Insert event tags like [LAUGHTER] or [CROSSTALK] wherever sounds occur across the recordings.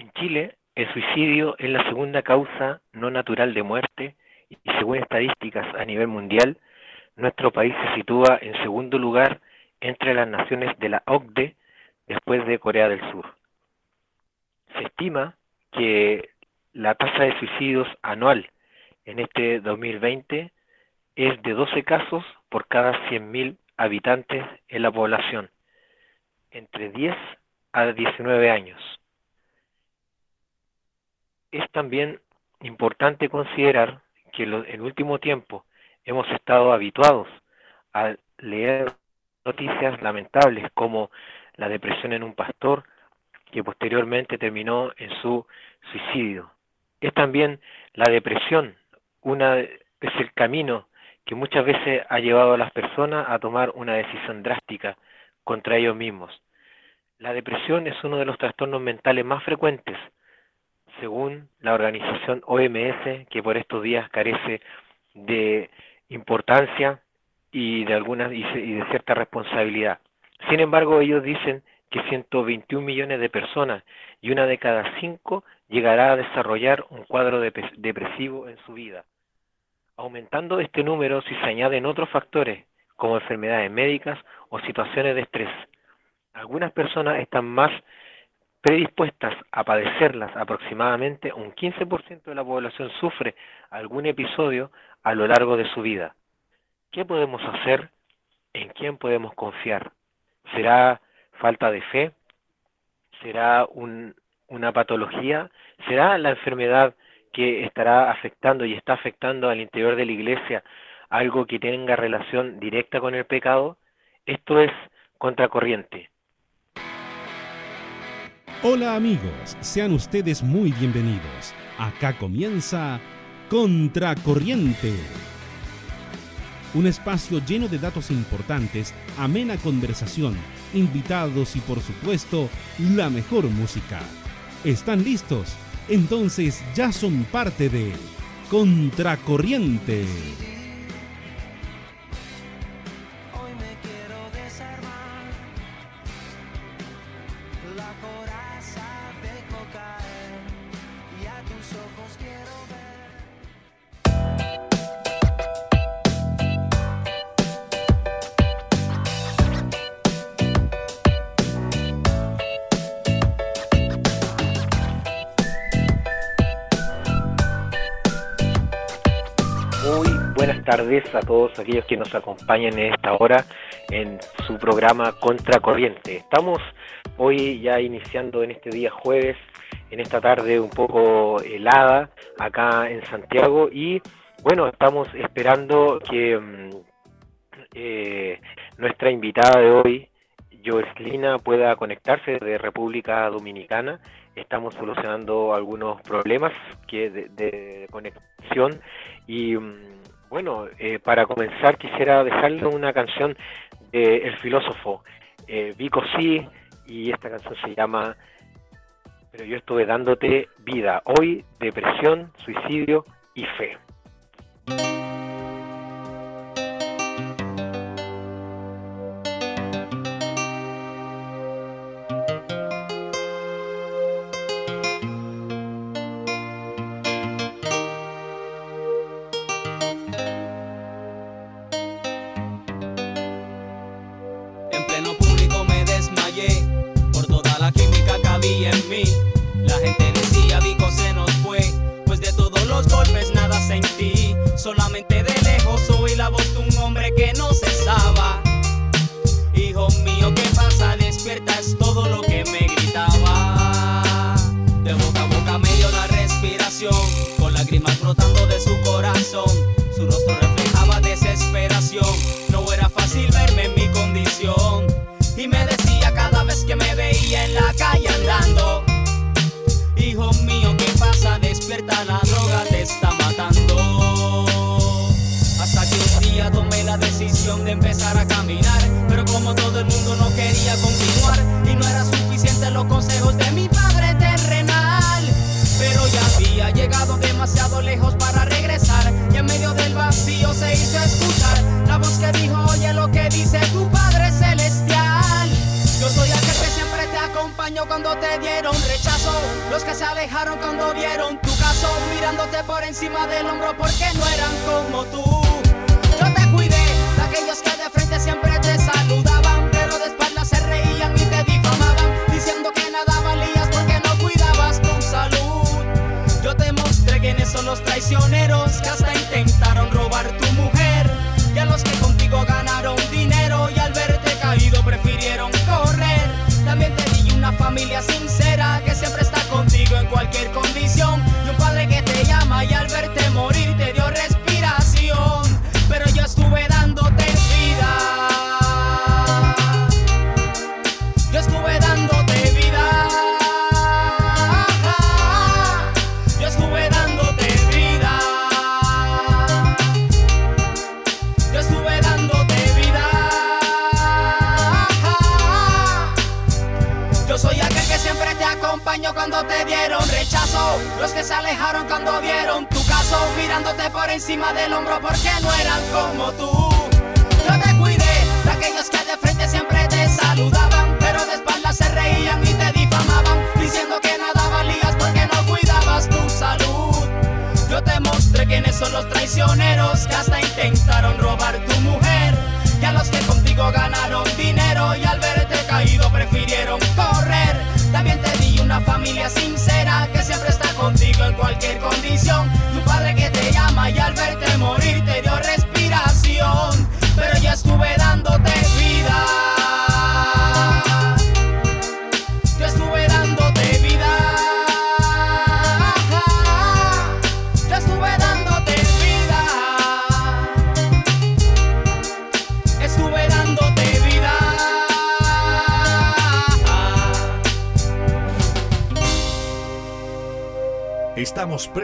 En Chile, el suicidio es la segunda causa no natural de muerte y según estadísticas a nivel mundial, nuestro país se sitúa en segundo lugar entre las naciones de la OCDE después de Corea del Sur. Se estima que la tasa de suicidios anual en este 2020 es de 12 casos por cada 100.000 habitantes en la población, entre 10 a 19 años. Es también importante considerar que en último tiempo hemos estado habituados a leer noticias lamentables como la depresión en un pastor que posteriormente terminó en su suicidio. Es también la depresión, una es el camino que muchas veces ha llevado a las personas a tomar una decisión drástica contra ellos mismos. La depresión es uno de los trastornos mentales más frecuentes, según la organización OMS, que por estos días carece de importancia y de alguna y de cierta responsabilidad. Sin embargo, ellos dicen que 121 millones de personas y una de cada cinco llegará a desarrollar un cuadro depresivo en su vida. Aumentando este número si se añaden otros factores como enfermedades médicas o situaciones de estrés. Algunas personas están más predispuestas a padecerlas. Aproximadamente un 15% de la población sufre algún episodio a lo largo de su vida. ¿Qué podemos hacer? ¿En quién podemos confiar? ¿Será falta de fe? ¿Será una patología? ¿Será la enfermedad que estará afectando y está afectando al interior de la iglesia algo que tenga relación directa con el pecado? Esto es contracorriente. Hola amigos, sean ustedes muy bienvenidos. Acá comienza Contracorriente. Un espacio lleno de datos importantes, amena conversación, invitados y por supuesto la mejor música. ¿Están listos? Entonces ya son parte de Contracorriente. Tardes a todos aquellos que nos acompañan en esta hora en su programa Contracorriente. Estamos hoy ya iniciando en este día jueves, en esta tarde un poco helada acá en Santiago y bueno, estamos esperando que mm, eh, nuestra invitada de hoy, Joeslina, pueda conectarse de República Dominicana. Estamos solucionando algunos problemas que de, de conexión y mm, bueno, eh, para comenzar quisiera dejarle una canción de El filósofo eh, Vico Sí, y esta canción se llama Pero yo estuve dándote vida. Hoy, depresión, suicidio y fe.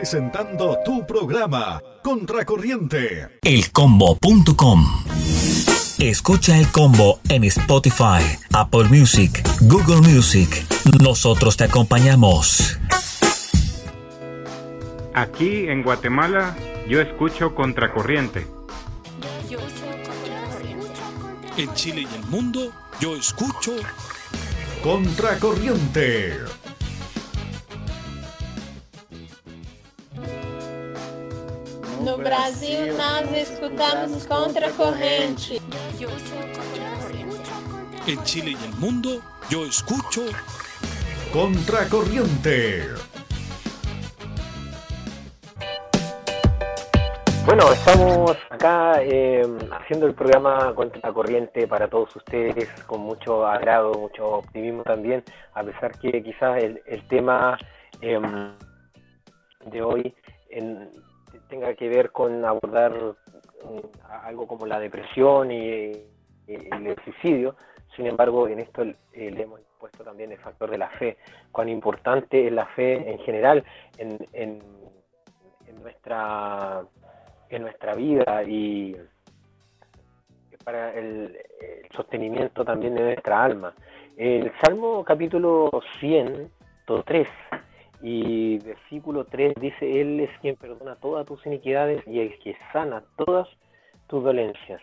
Presentando tu programa Contracorriente. elcombo.com. Escucha el combo en Spotify, Apple Music, Google Music. Nosotros te acompañamos. Aquí en Guatemala yo escucho Contracorriente. En Chile y el mundo, yo escucho Contracorriente. No Brasil, nós escutamos contra corrente. En Chile y el mundo, yo escucho Contracorriente. Bueno, estamos acá eh, haciendo el programa Contra la Corriente para todos ustedes con mucho agrado, mucho optimismo también, a pesar que quizás el, el tema em, de hoy en- tenga que ver con abordar mm, algo como la depresión y, el suicidio. Sin embargo, en esto eh, le hemos puesto también el factor de la fe, cuán importante es la fe en general en, en- en nuestra en nuestra vida y para el, el sostenimiento también de nuestra alma. El Salmo capítulo 103 y versículo 3 dice, Él es quien perdona todas tus iniquidades y el que sana todas tus dolencias.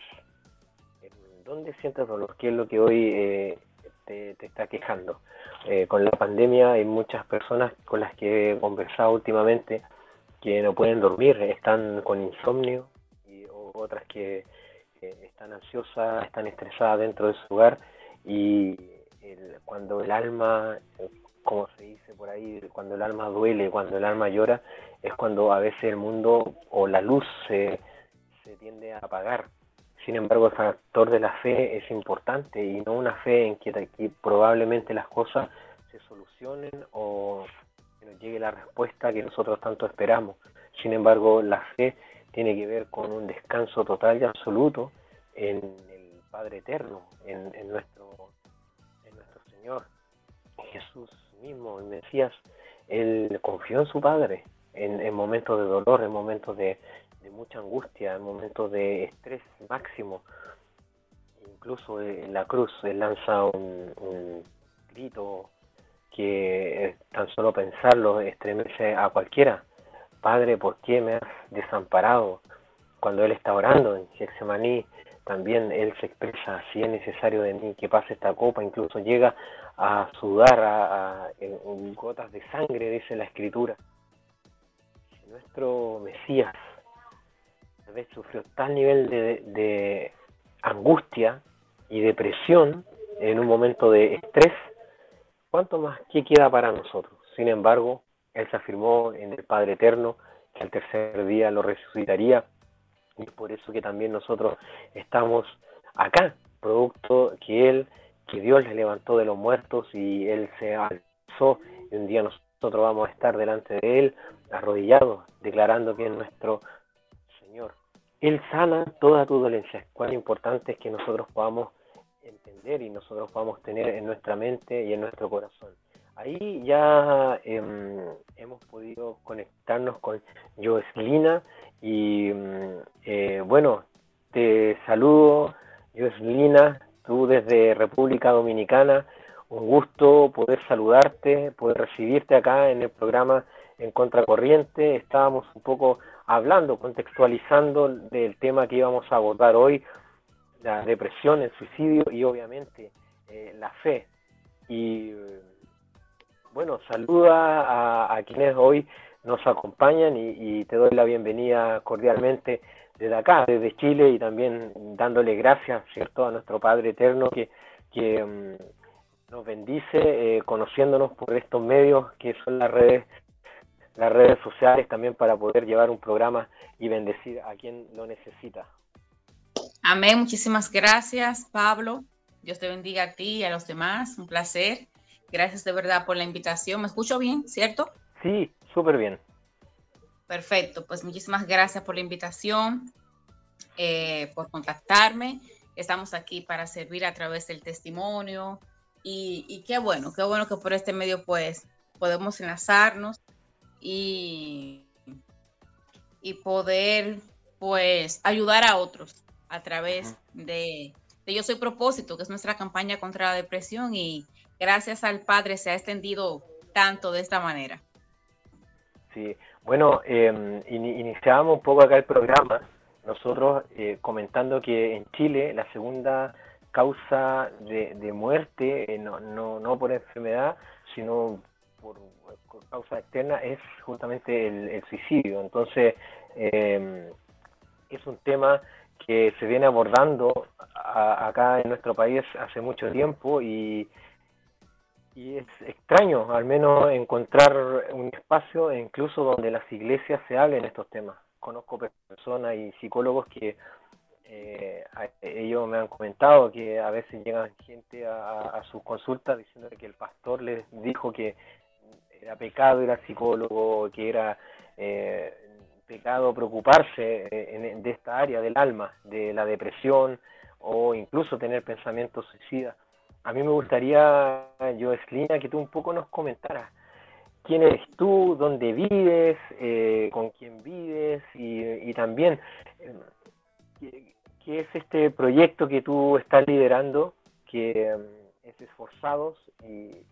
¿Dónde sientes dolor? ¿Qué es lo que hoy eh, te, te está quejando? Eh, con la pandemia hay muchas personas con las que he conversado últimamente que no pueden dormir, están con insomnio y otras que eh, están ansiosas, están estresadas dentro de su hogar y cuando el alma, como se dice por ahí, cuando el alma duele, cuando el alma llora, es cuando a veces el mundo o la luz se, se tiende a apagar. Sin embargo, el factor de la fe es importante y no una fe en que, probablemente las cosas se solucionen o que nos llegue la respuesta que nosotros tanto esperamos. Sin embargo, la fe tiene que ver con un descanso total y absoluto en el Padre Eterno, en nuestro, en nuestro Señor. Jesús mismo, el Mesías, él confió en su Padre en, en momentos de dolor, en momentos de, de mucha angustia, en momentos de estrés máximo. Incluso en la cruz él lanza un, grito que tan solo pensarlo estremece a cualquiera. Padre, ¿por qué me has desamparado? Cuando él está orando en Getsemaní, también él se expresa, si es necesario de mí que pase esta copa, incluso llega a sudar a, gotas de sangre, dice la escritura. Nuestro Mesías tal vez sufrió tal nivel de, angustia y depresión en un momento de estrés, ¿cuánto más qué queda para nosotros? Sin embargo, Él se afirmó en el Padre Eterno que al tercer día lo resucitaría y por eso que también nosotros estamos acá, producto que Él, que Dios le levantó de los muertos y Él se alzó y un día nosotros vamos a estar delante de Él arrodillados, declarando que es nuestro Señor. Él sana toda tu dolencia. Cuán importante es que nosotros podamos entender y nosotros podamos tener en nuestra mente y en nuestro corazón. Ahí ya em, hemos podido conectarnos con Joeslina y mm, eh, bueno, te saludo, Joeslina, tú desde República Dominicana, un gusto poder saludarte, poder recibirte acá en el programa En Contracorriente. Estábamos un poco hablando, contextualizando del tema que íbamos a abordar hoy, la depresión, el suicidio y obviamente eh, la fe. Y bueno, saluda a, quienes hoy nos acompañan y, te doy la bienvenida cordialmente desde acá, desde Chile y también dándole gracias, ¿cierto?, a nuestro Padre Eterno que, que mm, nos bendice eh, conociéndonos por estos medios que son las redes las redes sociales también para poder llevar un programa y bendecir a quien lo necesita. Amén, muchísimas gracias Pablo. Dios te bendiga a ti y a los demás. Un placer. Gracias de verdad por la invitación. ¿Me escucho bien, cierto? Sí, súper bien. Perfecto, pues muchísimas gracias por la invitación, eh, por contactarme. Estamos aquí para servir a través del testimonio y, y, qué bueno, qué bueno que por este medio pues podemos enlazarnos y, y poder pues ayudar a otros a través de, de Yo Soy Propósito, que es nuestra campaña contra la depresión y gracias al Padre se ha extendido tanto de esta manera. Sí, bueno, eh, iniciábamos un poco acá el programa, nosotros eh, comentando que en Chile la segunda causa de, muerte, eh, no, no, no por enfermedad, sino por, causa externa, es justamente el, suicidio. Entonces, em, es un tema que se viene abordando acá en nuestro país hace mucho tiempo y, y es extraño al menos encontrar un espacio incluso donde las iglesias se hablen estos temas. Conozco personas y psicólogos que eh, ellos me han comentado que a veces llegan gente a, sus consultas diciendo que el pastor les dijo que era pecado ir al psicólogo, que era eh, pecado preocuparse eh, de esta área del alma, de la depresión o incluso tener pensamientos suicidas. A mí me gustaría, Joeslina, que tú un poco nos comentaras quién eres tú, dónde vives, eh, con quién vives y, también qué, es este proyecto que tú estás liderando, que mm, es Esforzados y,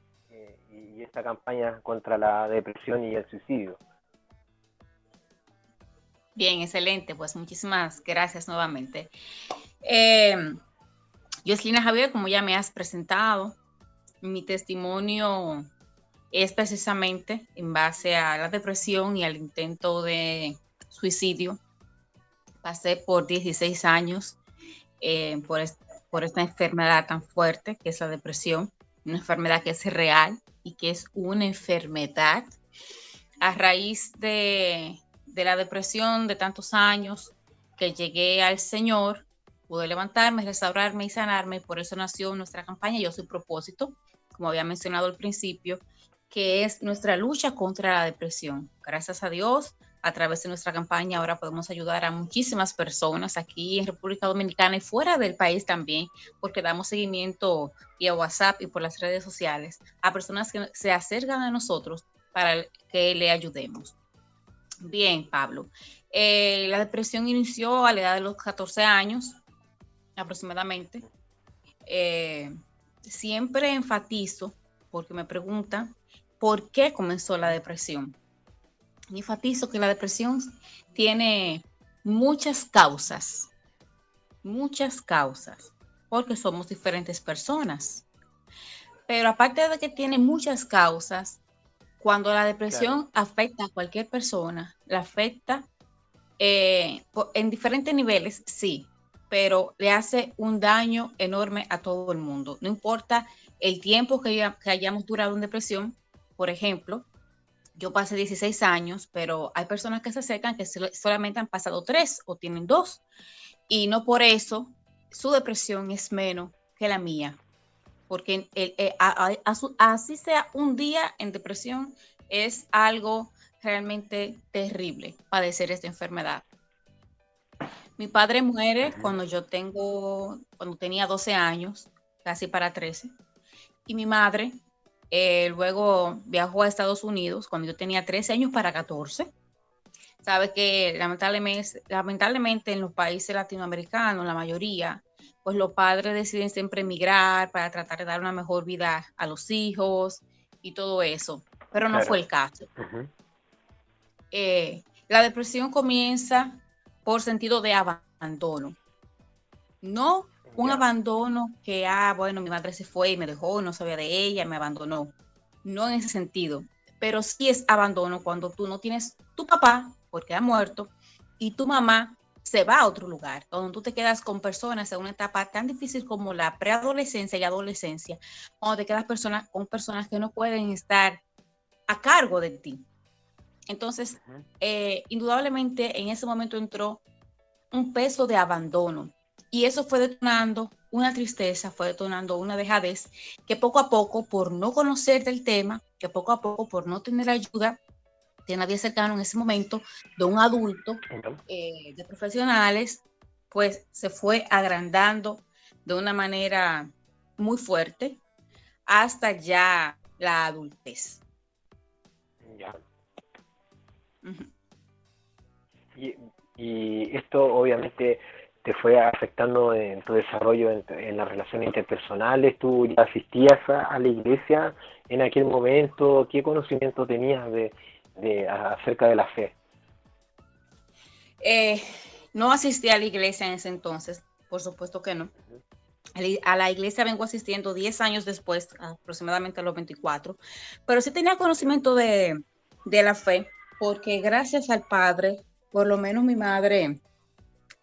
esta campaña contra la depresión y el suicidio. Bien, excelente. Pues muchísimas gracias nuevamente. Eh, Lina Javier, como ya me has presentado, mi testimonio es precisamente en base a la depresión y al intento de suicidio. Pasé por 16 años eh, por, por esta enfermedad tan fuerte que es la depresión, una enfermedad que es real y que es una enfermedad. A raíz de, de la depresión de tantos años que llegué al Señor, pude levantarme, restaurarme y sanarme. Por eso nació nuestra campaña Yo Soy Propósito, como había mencionado al principio, que es nuestra lucha contra la depresión. Gracias a Dios, a través de nuestra campaña ahora podemos ayudar a muchísimas personas aquí en República Dominicana y fuera del país también, porque damos seguimiento vía WhatsApp y por las redes sociales a personas que se acercan a nosotros para que le ayudemos. Bien, Pablo. Eh, la depresión inició a la edad de los 14 años aproximadamente. Eh, siempre enfatizo, porque me preguntan, ¿por qué comenzó la depresión? Y enfatizo que la depresión tiene muchas causas. muchas causas, porque somos diferentes personas. Pero aparte de que tiene muchas causas, cuando la depresión afecta a cualquier persona, la afecta eh, en diferentes niveles, sí, pero le hace un daño enorme a todo el mundo. No importa el tiempo que, hayamos durado en depresión, por ejemplo, yo pasé 16 años, pero hay personas que se acercan que solamente han pasado tres o tienen dos, y no por eso su depresión es menos que la mía porque eh, así sea un día en depresión, es algo realmente terrible padecer esta enfermedad. Mi padre muere cuando yo tengo, cuando tenía 12 años, casi para 13, y mi madre eh, luego viajó a Estados Unidos cuando yo tenía 13 años para 14. Sabe que lamentablemente, lamentablemente en los países latinoamericanos, la mayoría, pues los padres deciden siempre emigrar para tratar de dar una mejor vida a los hijos y todo eso, pero no fue el caso. Eh, la depresión comienza por sentido de abandono, no un abandono que, ah, bueno, mi madre se fue y me dejó, no sabía de ella, me abandonó, no en ese sentido, pero sí es abandono cuando tú no tienes tu papá porque ha muerto y tu mamá se va a otro lugar, donde tú te quedas con personas en una etapa tan difícil como la preadolescencia y adolescencia, cuando te quedas personas, con personas que no pueden estar a cargo de ti. Entonces, eh, indudablemente en ese momento entró un peso de abandono y eso fue detonando una tristeza, fue detonando una dejadez que poco a poco, por no conocer del tema, que poco a poco, por no tener ayuda, de nadie cercano en ese momento, de un adulto, eh, de profesionales, pues se fue agrandando de una manera muy fuerte hasta ya la adultez. Ya. Y, esto obviamente te fue afectando en tu desarrollo en, las relaciones interpersonales. ¿Tú ya asistías a, la iglesia en aquel momento? ¿Qué conocimiento tenías de, de, acerca de la fe? Eh, no asistí a la iglesia en ese entonces, por supuesto que no. A la iglesia vengo asistiendo 10 años después, aproximadamente a los 24, pero sí tenía conocimiento de, la fe, porque gracias al Padre, por lo menos mi madre,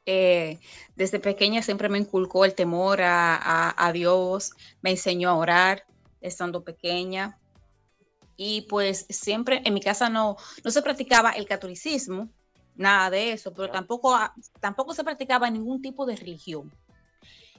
eh, desde pequeña siempre me inculcó el temor a, a, Dios, me enseñó a orar estando pequeña, y pues siempre en mi casa no, no se practicaba el catolicismo, nada de eso, pero tampoco, tampoco se practicaba ningún tipo de religión.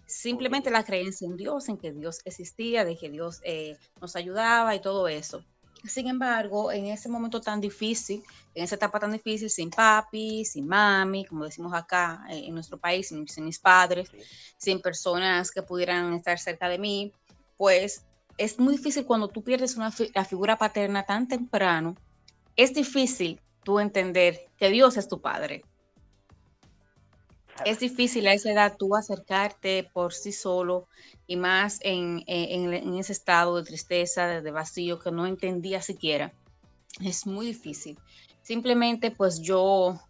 Simplemente la creencia en Dios, en que Dios existía, de que Dios eh, nos ayudaba y todo eso. Sin embargo, en ese momento tan difícil, en esa etapa tan difícil, sin papi, sin mami, como decimos acá eh, en nuestro país, sin, sin mis padres, sin personas que pudieran estar cerca de mí, pues es muy difícil cuando tú pierdes una la figura paterna tan temprano, es difícil tú entender que Dios es tu padre. Es difícil a esa edad tú acercarte por sí solo y más en, ese estado de tristeza, de, vacío que no entendía siquiera. Es muy difícil. Simplemente pues yo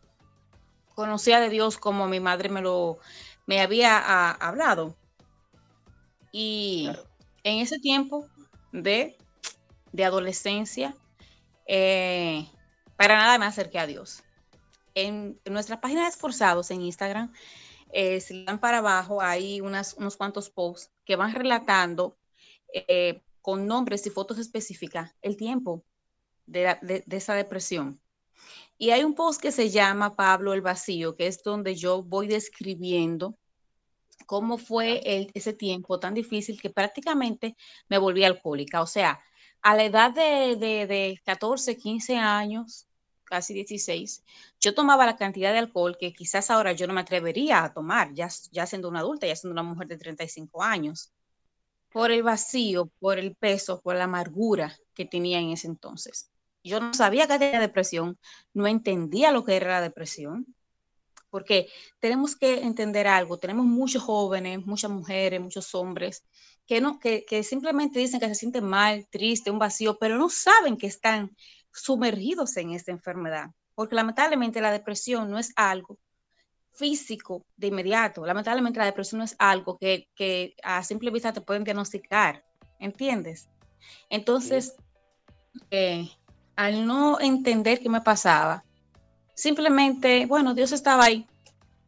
conocía de Dios como mi madre me lo me había ah, hablado. Y en ese tiempo de, adolescencia, eh, para nada me acerqué a Dios. En, nuestra página de Esforzados en Instagram, eh, si dan para abajo, hay unas, unos cuantos posts que van relatando eh, con nombres y fotos específicas el tiempo de, de, esa depresión. Y hay un post que se llama Pablo el Vacío, que es donde yo voy describiendo cómo fue ese tiempo tan difícil que prácticamente me volví alcohólica. O sea, a la edad de, de, 14, 15 años, casi 16, yo tomaba la cantidad de alcohol que quizás ahora yo no me atrevería a tomar, ya, ya siendo una adulta, ya siendo una mujer de 35 años, por el vacío, por el peso, por la amargura que tenía en ese entonces. Yo no sabía que tenía depresión, no entendía lo que era la depresión, porque tenemos que entender algo, tenemos muchos jóvenes, muchas mujeres, muchos hombres que, no, que, simplemente dicen que se sienten mal, triste, un vacío, pero no saben que están sumergidos en esta enfermedad, porque lamentablemente la depresión no es algo físico de inmediato. Lamentablemente la depresión no es algo que, que a simple vista te pueden diagnosticar, ¿entiendes? Entonces, eh, al no entender qué me pasaba, simplemente, bueno, Dios estaba ahí,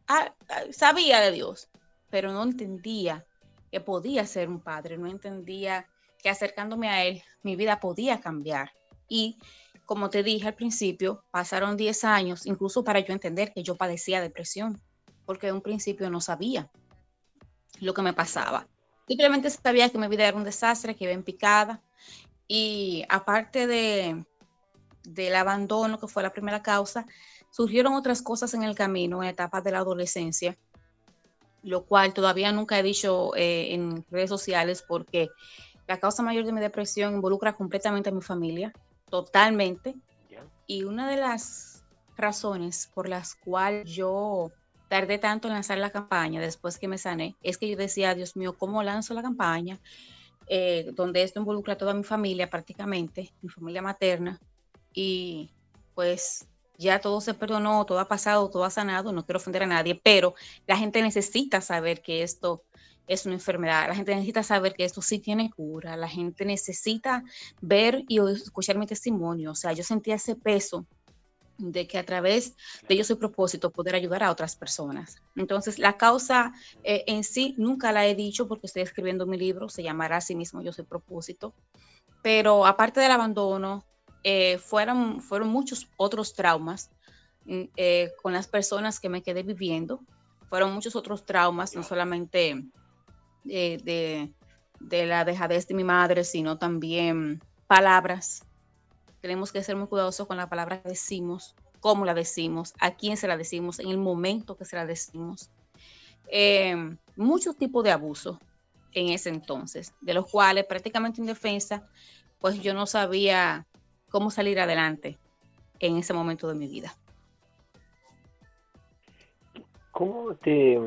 ah, ah, sabía de Dios, pero no entendía que podía ser un padre, no entendía que acercándome a Él, mi vida podía cambiar. Y como te dije al principio, pasaron 10 años, incluso para yo entender que yo padecía depresión, porque en un principio no sabía lo que me pasaba. Simplemente sabía que mi vida era un desastre, que iba en picada. Y aparte de, del abandono, que fue la primera causa, surgieron otras cosas en el camino, en etapas de la adolescencia, lo cual todavía nunca he dicho eh, en redes sociales porque la causa mayor de mi depresión involucra completamente a mi familia, totalmente. Y una de las razones por las cuales yo tardé tanto en lanzar la campaña después que me sané es que yo decía, Dios mío, ¿cómo lanzo la campaña? Eh, donde esto involucra a toda mi familia prácticamente, mi familia materna. Y pues ya todo se perdonó, todo ha pasado, todo ha sanado, no quiero ofender a nadie, pero la gente necesita saber que esto es una enfermedad. La gente necesita saber que esto sí tiene cura. La gente necesita ver y escuchar mi testimonio. O sea, yo sentía ese peso de que a través de yo soy propósito poder ayudar a otras personas. Entonces, la causa eh, en sí nunca la he dicho porque estoy escribiendo mi libro, se llamará así mismo Yo soy propósito. Pero aparte del abandono, eh, fueron, fueron muchos otros traumas mm, eh, con las personas que me quedé viviendo. Fueron muchos otros traumas, no solamente de, de, la dejadez de mi madre, sino también palabras. Tenemos que ser muy cuidadosos con la palabra que decimos, cómo la decimos, a quién se la decimos, en el momento que se la decimos. Eh, muchos tipos de abusos en ese entonces, de los cuales prácticamente en defensa, pues yo no sabía cómo salir adelante en ese momento de mi vida. ¿Cómo te,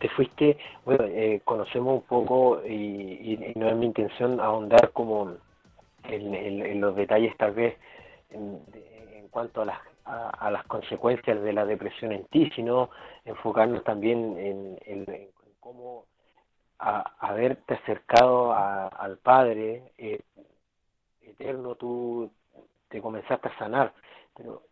te fuiste, bueno, eh, conocemos un poco y, no es mi intención ahondar como en, los detalles tal vez en, cuanto a las, a, las consecuencias de la depresión en ti, sino enfocarnos también en, cómo haberte acercado al Padre eh, eterno, tú te comenzaste a sanar, pero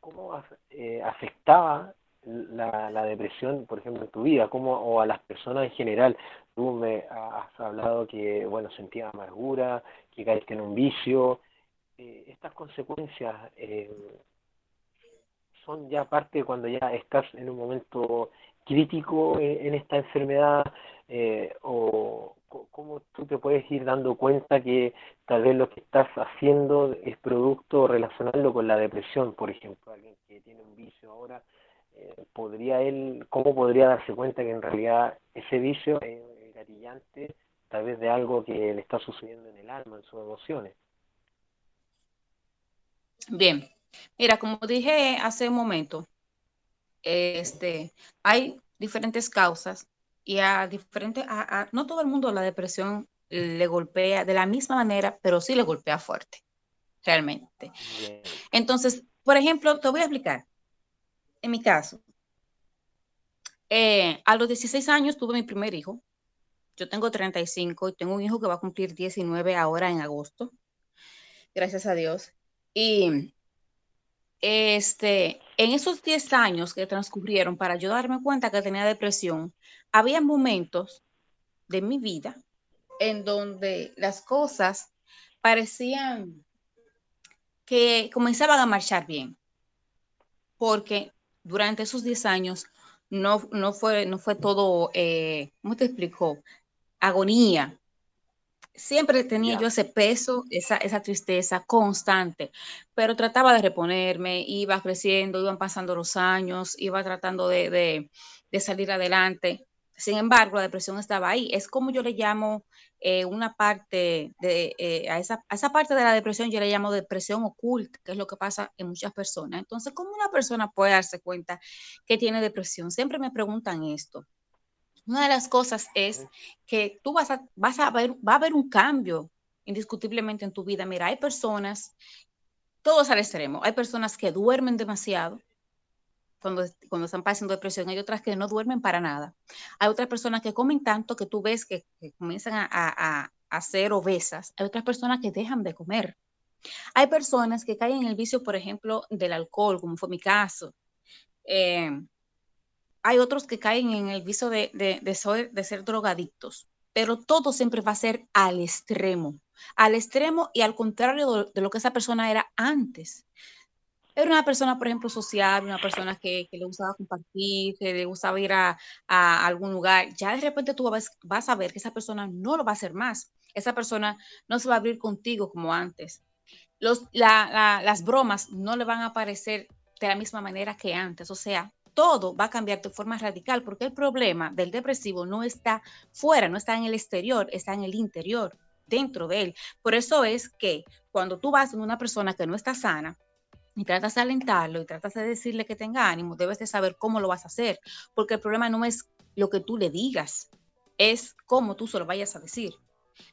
¿cómo eh, afectaba la, depresión, por ejemplo, en tu vida, como o a las personas en general. Tú me has hablado que, bueno, sentías amargura, que caíste en un vicio. Eh, estas consecuencias eh, son ya parte cuando ya estás en un momento crítico en, esta enfermedad eh, o cómo tú te puedes ir dando cuenta que tal vez lo que estás haciendo es producto relacionarlo con la depresión, por ejemplo, alguien que tiene un vicio ahora podría él, cómo podría darse cuenta que en realidad ese vicio es gatillante tal vez de algo que le está sucediendo en el alma, en sus emociones. Bien, mira, como dije hace un momento, este, hay diferentes causas y a diferentes, a, no todo el mundo la depresión le golpea de la misma manera, pero sí le golpea fuerte, realmente. Entonces, por ejemplo, te voy a explicar en mi caso, eh, a los 16 años tuve mi primer hijo. Yo tengo 35 y tengo un hijo que va a cumplir 19 ahora en agosto. Gracias a Dios. Y este, en esos 10 años que transcurrieron para yo darme cuenta que tenía depresión, había momentos de mi vida en donde las cosas parecían que comenzaban a marchar bien, porque durante esos 10 años no, no, fue, no fue todo, eh, ¿cómo te explico? Agonía. Siempre tenía yo ese peso, esa, esa tristeza constante, pero trataba de reponerme, iba creciendo, iban pasando los años, iba tratando de, de, de salir adelante. Sin embargo, la depresión estaba ahí. Es como yo le llamo eh, una parte de, eh, a, esa, a, esa, parte de la depresión, yo le llamo depresión oculta, que es lo que pasa en muchas personas. Entonces, ¿cómo una persona puede darse cuenta que tiene depresión? Siempre me preguntan esto. Una de las cosas es que tú vas a, vas a ver, va a haber un cambio indiscutiblemente en tu vida. Mira, hay personas, todos al extremo, hay personas que duermen demasiado, cuando, cuando están pasando depresión, hay otras que no duermen para nada. Hay otras personas que comen tanto que tú ves que, comienzan a, a, a, ser obesas. Hay otras personas que dejan de comer. Hay personas que caen en el vicio, por ejemplo, del alcohol, como fue mi caso. Eh, hay otros que caen en el vicio de, de, de ser drogadictos, pero todo siempre va a ser al extremo, al extremo y al contrario de lo que esa persona era antes. Era una persona, por ejemplo, social, una persona que, le gustaba compartir, que le gustaba ir a, algún lugar. Ya de repente tú vas, a ver que esa persona no lo va a hacer más. Esa persona no se va a abrir contigo como antes. Las bromas no le van a aparecer de la misma manera que antes. O sea, todo va a cambiar de forma radical porque el problema del depresivo no está fuera, no está en el exterior, está en el interior, dentro de él. Por eso es que cuando tú vas con una persona que no está sana, y tratas de alentarlo y tratas de decirle que tenga ánimo, debes de saber cómo lo vas a hacer, porque el problema no es lo que tú le digas, es cómo tú se lo vayas a decir.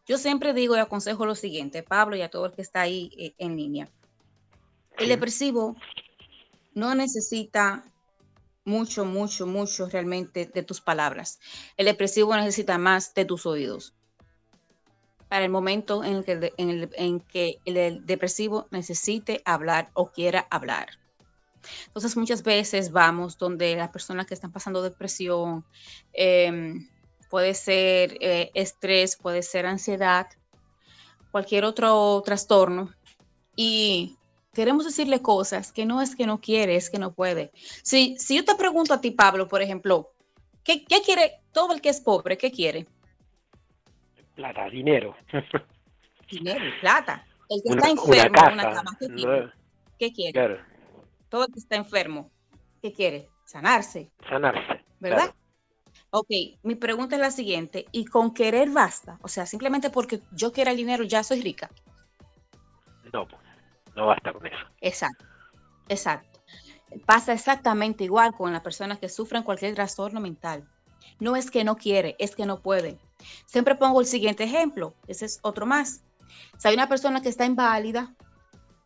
Yo siempre digo y aconsejo lo siguiente, Pablo y a todo el que está ahí eh, en línea. El depresivo no necesita mucho, mucho, mucho realmente de tus palabras. El depresivo necesita más de tus oídos para el momento en el que, el, depresivo necesite hablar o quiera hablar. Entonces muchas veces vamos donde las personas que están pasando depresión, eh, puede ser eh, estrés, puede ser ansiedad, cualquier otro trastorno, y queremos decirle cosas que no es que no quiere, es que no puede. Si, si yo te pregunto a ti, Pablo, por ejemplo, ¿qué, qué quiere todo el que es pobre? ¿Qué quiere? Plata, dinero. [LAUGHS] Dinero, plata. El que está enfermo una una cama, ¿qué quiere? ¿Qué quiere? Todo el que está enfermo, ¿qué quiere? Sanarse. Sanarse. ¿Verdad? Ok, mi pregunta es la siguiente, ¿y con querer basta? O sea, simplemente porque yo quiera el dinero ya soy rica. No, no basta con eso. Exacto, exacto. Pasa exactamente igual con las personas que sufren cualquier trastorno mental. No es que no quiere, es que no puede. Siempre pongo el siguiente ejemplo, ese es otro más. Si hay una persona que está inválida,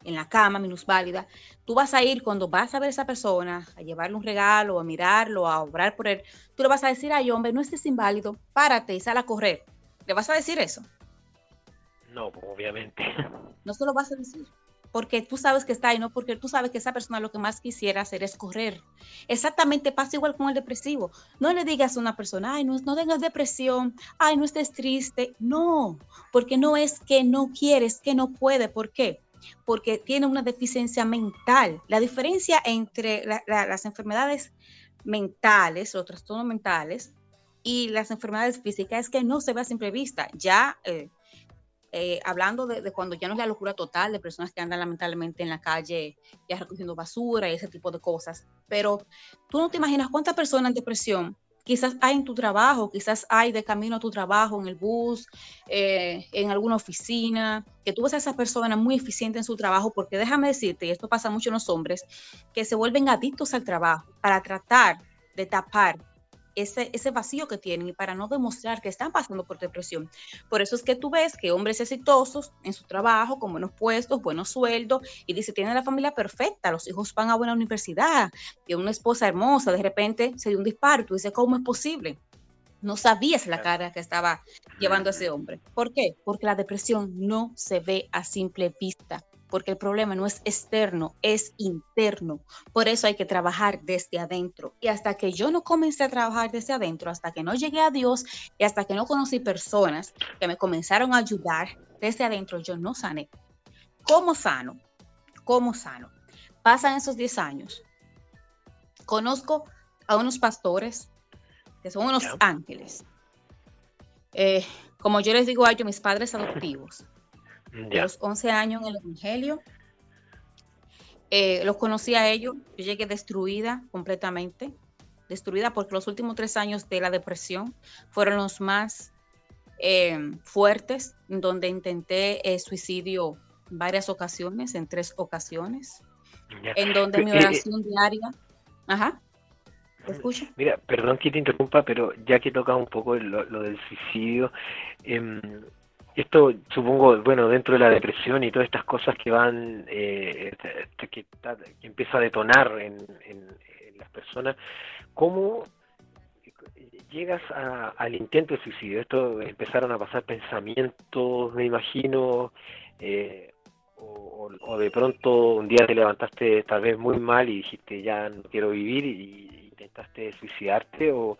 en la cama, minusválida, tú vas a ir cuando vas a ver a esa persona, a llevarle un regalo, a mirarlo, a obrar por él, tú le vas a decir, ay hombre, no estés inválido, párate y sal a correr. ¿Le vas a decir eso? No, obviamente. No se lo vas a decir porque tú sabes que está ahí, no porque tú sabes que esa persona lo que más quisiera hacer es correr. Exactamente pasa igual con el depresivo. No le digas a una persona, ay, no, no tengas depresión, ay, no estés triste. No, porque no es que no quieres, que no puede. ¿Por qué? Porque tiene una deficiencia mental. La diferencia entre las enfermedades mentales, los trastornos mentales, y las enfermedades físicas es que no se ve a simple vista. Ya eh, eh, hablando de, cuando ya no es la locura total de personas que andan lamentablemente en la calle ya recogiendo basura y ese tipo de cosas. Pero tú no te imaginas cuántas personas en depresión quizás hay en tu trabajo, quizás hay de camino a tu trabajo, en el bus, eh, en alguna oficina, que tú ves a esa persona muy eficiente en su trabajo, porque déjame decirte, y esto pasa mucho en los hombres, que se vuelven adictos al trabajo para tratar de tapar ese, ese vacío que tienen y para no demostrar que están pasando por depresión. Por eso es que tú ves que hombres exitosos en su trabajo, con buenos puestos, buenos sueldos, y dice, tienen la familia perfecta, los hijos van a buena universidad, tiene una esposa hermosa, de repente se dio un disparo, tú dices, ¿cómo es posible? No sabías la cara que estaba llevando ese hombre. ¿Por qué? Porque la depresión no se ve a simple vista porque el problema no es externo, es interno. Por eso hay que trabajar desde adentro. Y hasta que yo no comencé a trabajar desde adentro, hasta que no llegué a Dios y hasta que no conocí personas que me comenzaron a ayudar desde adentro, yo no sané. ¿Cómo sano? ¿Cómo sano? Pasan esos 10 años. Conozco a unos pastores que son unos ángeles. Eh, como yo les digo a ellos, mis padres adoptivos los 11 años en el Evangelio. Eh, los conocí a ellos, yo llegué destruida completamente, destruida porque los últimos tres años de la depresión fueron los más eh, fuertes, donde intenté eh, suicidio varias ocasiones, en tres ocasiones, en donde mi oración diaria... Ajá. escucha? Mira, perdón que te interrumpa, pero ya que toca un poco lo, del suicidio, eh, esto supongo, bueno, dentro de la depresión y todas estas cosas que van, eh, que, empieza a detonar en, en, las personas, ¿cómo llegas al intento de suicidio? Esto empezaron a pasar pensamientos, me imagino, eh, o, de pronto un día te levantaste tal vez muy mal y dijiste ya no quiero vivir y, intentaste suicidarte o,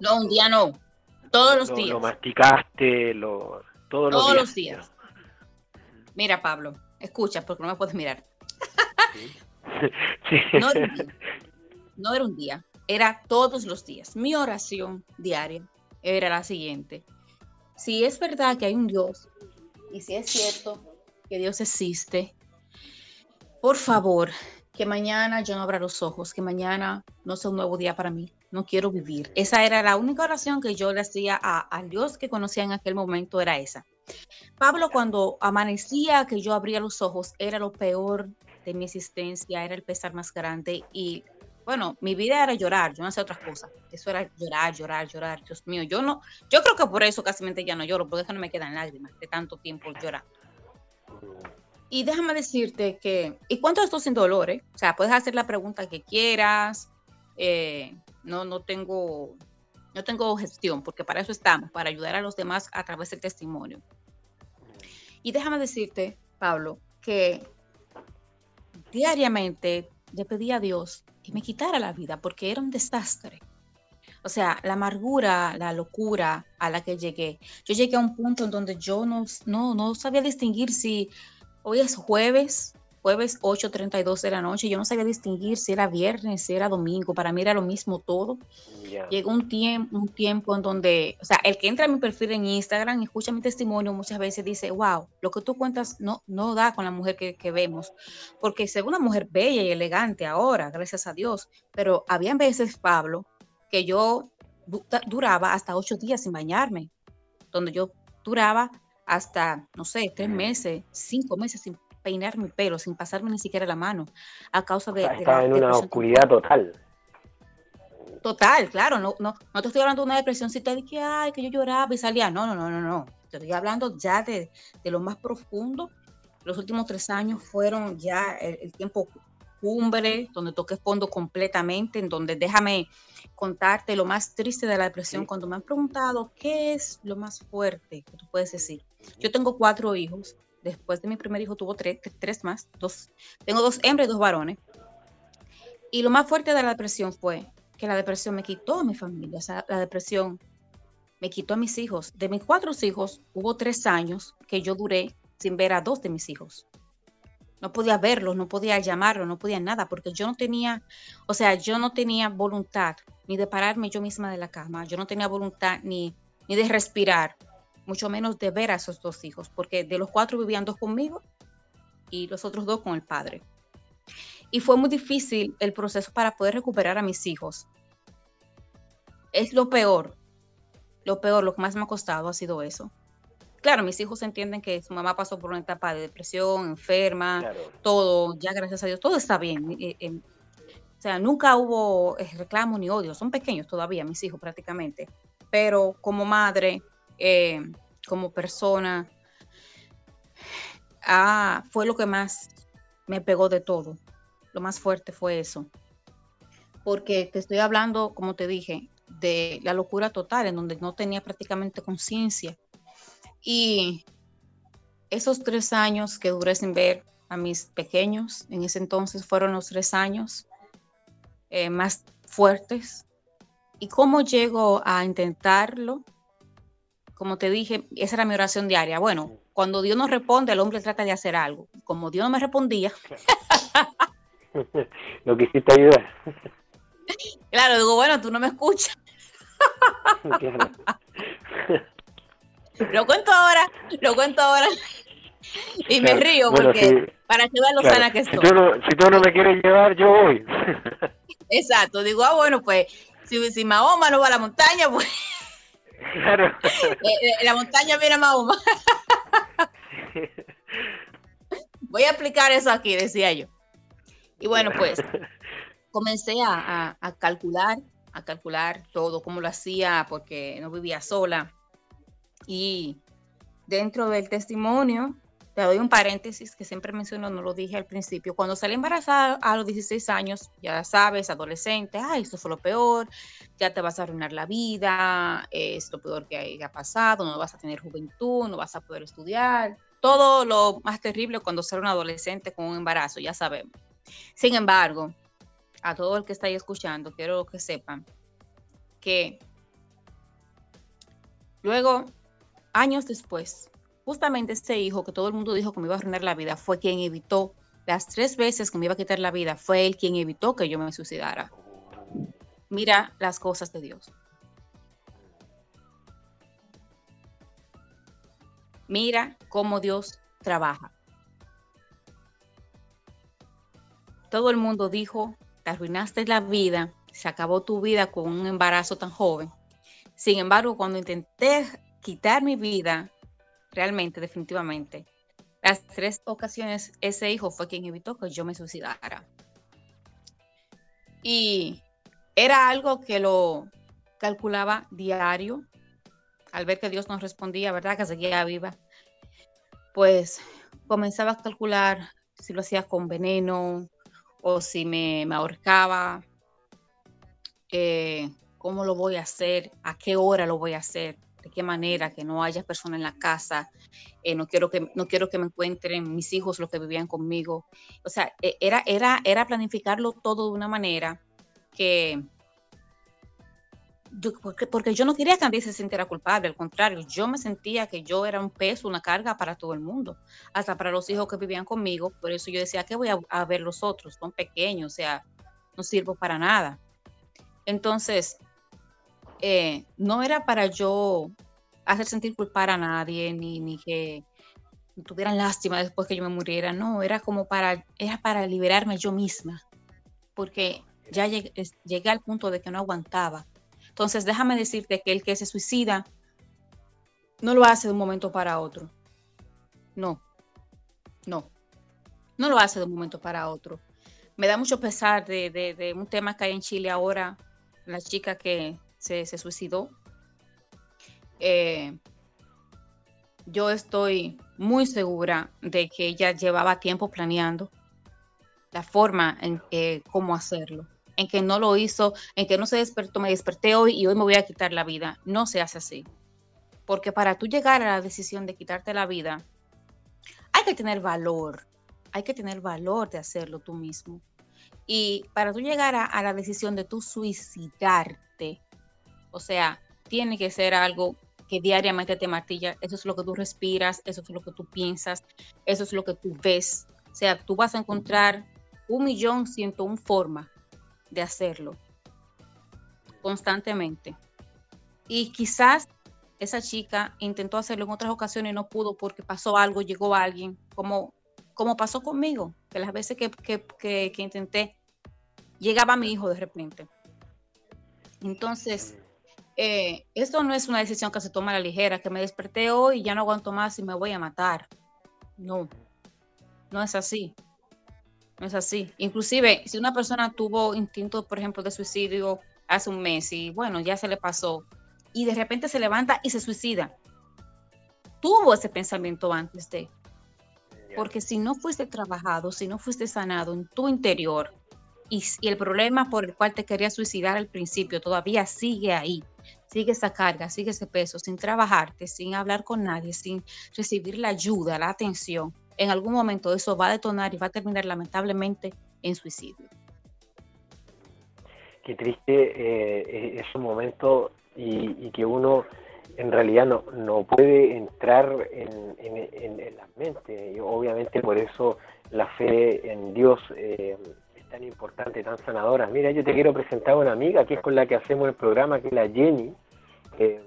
no un día no todos los días lo masticaste lo todos, los días, mira Pablo escucha porque no me puedes mirar. No, era un día, no era un día. Era todos los días. Mi oración diaria era la siguiente. Si es verdad que hay un Dios y si es cierto que Dios existe, por favor, que mañana yo no abra los ojos, que mañana no sea un nuevo día para mí, no quiero vivir. Esa era la única oración que yo le hacía a, Dios que conocía en aquel momento, era esa. Pablo, cuando amanecía, que yo abría los ojos, era lo peor de mi existencia, era el pesar más grande y bueno, mi vida era llorar, yo no hacía otras cosas. Eso era llorar, llorar, llorar. Dios mío, yo no, yo creo que por eso casi ya no lloro, porque es que no me quedan lágrimas de tanto tiempo llorar. Y déjame decirte que, ¿y cuánto esto sin dolor? Eh? O sea, puedes hacer la pregunta que quieras. Eh, no, no tengo, no tengo gestión, porque para eso estamos, para ayudar a los demás a través del testimonio. Y déjame decirte, Pablo, que diariamente le pedí a Dios que me quitara la vida, porque era un desastre. O sea, la amargura, la locura a la que llegué. Yo llegué a un punto en donde yo no, no, no sabía distinguir si hoy es jueves, jueves 8.32 de la noche, yo no sabía distinguir si era viernes, si era domingo, para mí era lo mismo todo. Llegó un tiempo, un tiempo en donde, o sea, el que entra a mi perfil en Instagram y escucha mi testimonio muchas veces dice, wow, lo que tú cuentas no, no da con la mujer que, que vemos, porque sé una mujer bella y elegante ahora, gracias a Dios, pero habían veces, Pablo, que yo duraba hasta ocho días sin bañarme, donde yo duraba hasta, no sé, tres meses, cinco meses sin peinar mi pelo, sin pasarme ni siquiera la mano, a causa de... estaba en una oscuridad total. Total, claro, no, no, no te estoy hablando de una depresión si te que, ay, que yo lloraba y salía, no, no, no, no, no, te estoy hablando ya de, de lo más profundo. Los últimos tres años fueron ya el tiempo cumbre, donde toqué fondo completamente, en donde déjame contarte lo más triste de la depresión. Cuando me han preguntado qué es lo más fuerte que tú puedes decir. Yo tengo cuatro hijos. Después de mi primer hijo tuvo tres, tres más. Dos, tengo dos hembras y dos varones. Y lo más fuerte de la depresión fue que la depresión me quitó a mi familia. La depresión me quitó a mis hijos. De mis cuatro hijos, hubo tres años que yo duré sin ver a dos de mis hijos no podía verlos, no podía llamarlos, no podía nada, porque yo no tenía, o sea, yo no tenía voluntad ni de pararme yo misma de la cama, yo no tenía voluntad ni, ni de respirar, mucho menos de ver a esos dos hijos, porque de los cuatro vivían dos conmigo y los otros dos con el padre. Y fue muy difícil el proceso para poder recuperar a mis hijos. Es lo peor, lo peor, lo que más me ha costado ha sido eso claro, mis hijos entienden que su mamá pasó por una etapa de depresión, enferma, todo, ya gracias a Dios, todo está bien. Eh, eh, o sea, nunca hubo eh, reclamo ni odio, son pequeños todavía mis hijos prácticamente, pero como madre, como persona, ah, fue lo que más me pegó de todo, lo más fuerte fue eso, porque te estoy hablando, como te dije, de la locura total, en donde no tenía prácticamente conciencia y esos tres años que duré sin ver a mis pequeños, en ese entonces fueron los tres años eh, más fuertes. ¿Y cómo llego a intentarlo? Como te dije, esa era mi oración diaria. Bueno, cuando Dios no responde, el hombre trata de hacer algo. Como Dios no me respondía. [LAUGHS] Lo quisiste ayudar. Claro, digo, bueno, tú no me escuchas. [LAUGHS] Claro. Lo cuento ahora, lo cuento ahora. Y me río porque para que vean lo sana que estoy. Si tú, no, me quieres llevar, yo voy. [LAUGHS] Exacto, digo, ah, bueno, pues si, si Mahoma no va a la montaña, pues. Claro. [LAUGHS] Eh, eh, la montaña viene a Mahoma. Voy a aplicar eso aquí, decía yo. Y bueno, pues [LAUGHS] comencé a, a calcular, a calcular todo, cómo lo hacía, porque no vivía sola y dentro del testimonio te doy un paréntesis que siempre menciono, no lo dije al principio. Cuando salí embarazada a los 16 años, ya sabes, adolescente, ay, esto fue lo peor, ya te vas a arruinar la vida, es lo peor que haya pasado, no vas a tener juventud, no vas a poder estudiar. Todo lo más terrible cuando ser un adolescente con un embarazo, ya sabemos. Sin embargo, a todo el que está ahí escuchando, quiero que sepan que luego, años después, justamente este hijo que todo el mundo dijo que me iba a arruinar la vida fue quien evitó las tres veces que me iba a quitar la vida, fue él quien evitó que yo me suicidara. Mira las cosas de Dios. Mira cómo Dios trabaja. Todo el mundo dijo, te arruinaste la vida, se acabó tu vida con un embarazo tan joven. Sin embargo, cuando intenté quitar mi vida, realmente, definitivamente. Las tres ocasiones ese hijo fue quien evitó que yo me suicidara. Y era algo que lo calculaba diario, al ver que Dios nos respondía, ¿verdad? Que seguía viva, pues comenzaba a calcular si lo hacía con veneno o si me, ahorcaba, eh, cómo lo voy a hacer, a qué hora lo voy a hacer de qué manera, que no haya personas en la casa, eh, no, quiero que, no quiero que me encuentren mis hijos los que vivían conmigo. O sea, e, era, era, era planificarlo todo de una manera que... porque, porque yo no quería que nadie se sintiera culpable, al contrario, yo me sentía que yo era un peso, una carga para todo el mundo, hasta para los hijos que vivían conmigo, por eso yo decía, ¿qué voy a ver los otros? Son pequeños, o sea, no sirvo para nada. Entonces, eh, no era para yo hacer sentir culpar a nadie, ni, ni que tuvieran lástima después que yo me muriera, no, era como para, era para liberarme yo misma, porque ya llegué, llegué al punto de que no aguantaba. Entonces, déjame decirte que el que se suicida no lo hace de un momento para otro. No, no, no lo hace de un momento para otro. Me da mucho pesar de, de, de un tema que hay en Chile ahora, la chica que se, suicidó. Eh, yo estoy muy segura de que ella llevaba tiempo planeando la forma en que, cómo hacerlo, en que no lo hizo, en que no se despertó, me desperté hoy y hoy me voy a quitar la vida. No se hace así. Porque para tú llegar a la decisión de quitarte la vida, hay que tener valor, hay que tener valor de hacerlo tú mismo. Y para tú llegar a, a la decisión de tú suicidarte, o sea, tiene que ser algo que diariamente te martilla. Eso es lo que tú respiras, eso es lo que tú piensas, eso es lo que tú ves. O sea, tú vas a encontrar un millón ciento un forma de hacerlo constantemente. Y quizás esa chica intentó hacerlo en otras ocasiones y no pudo porque pasó algo, llegó alguien, como, como pasó conmigo, que las veces que, que, que, que intenté, llegaba mi hijo de repente. Entonces, eh, esto no es una decisión que se toma a la ligera, que me desperté hoy y ya no aguanto más y me voy a matar. No, no es así. No es así. Inclusive, si una persona tuvo instinto, por ejemplo, de suicidio hace un mes y bueno, ya se le pasó, y de repente se levanta y se suicida, tuvo ese pensamiento antes de. Porque si no fuiste trabajado, si no fuiste sanado en tu interior, y, y el problema por el cual te quería suicidar al principio todavía sigue ahí, sigue esa carga, sigue ese peso, sin trabajarte, sin hablar con nadie, sin recibir la ayuda, la atención, en algún momento eso va a detonar y va a terminar lamentablemente en suicidio. Qué triste eh, ese momento y, que uno en realidad no, no puede entrar en, en, la mente. Y obviamente por eso la fe en Dios eh, es tan importante, tan sanadora. Mira, yo te quiero presentar a una amiga que es con la que hacemos el programa, que es la Jenny. Eh,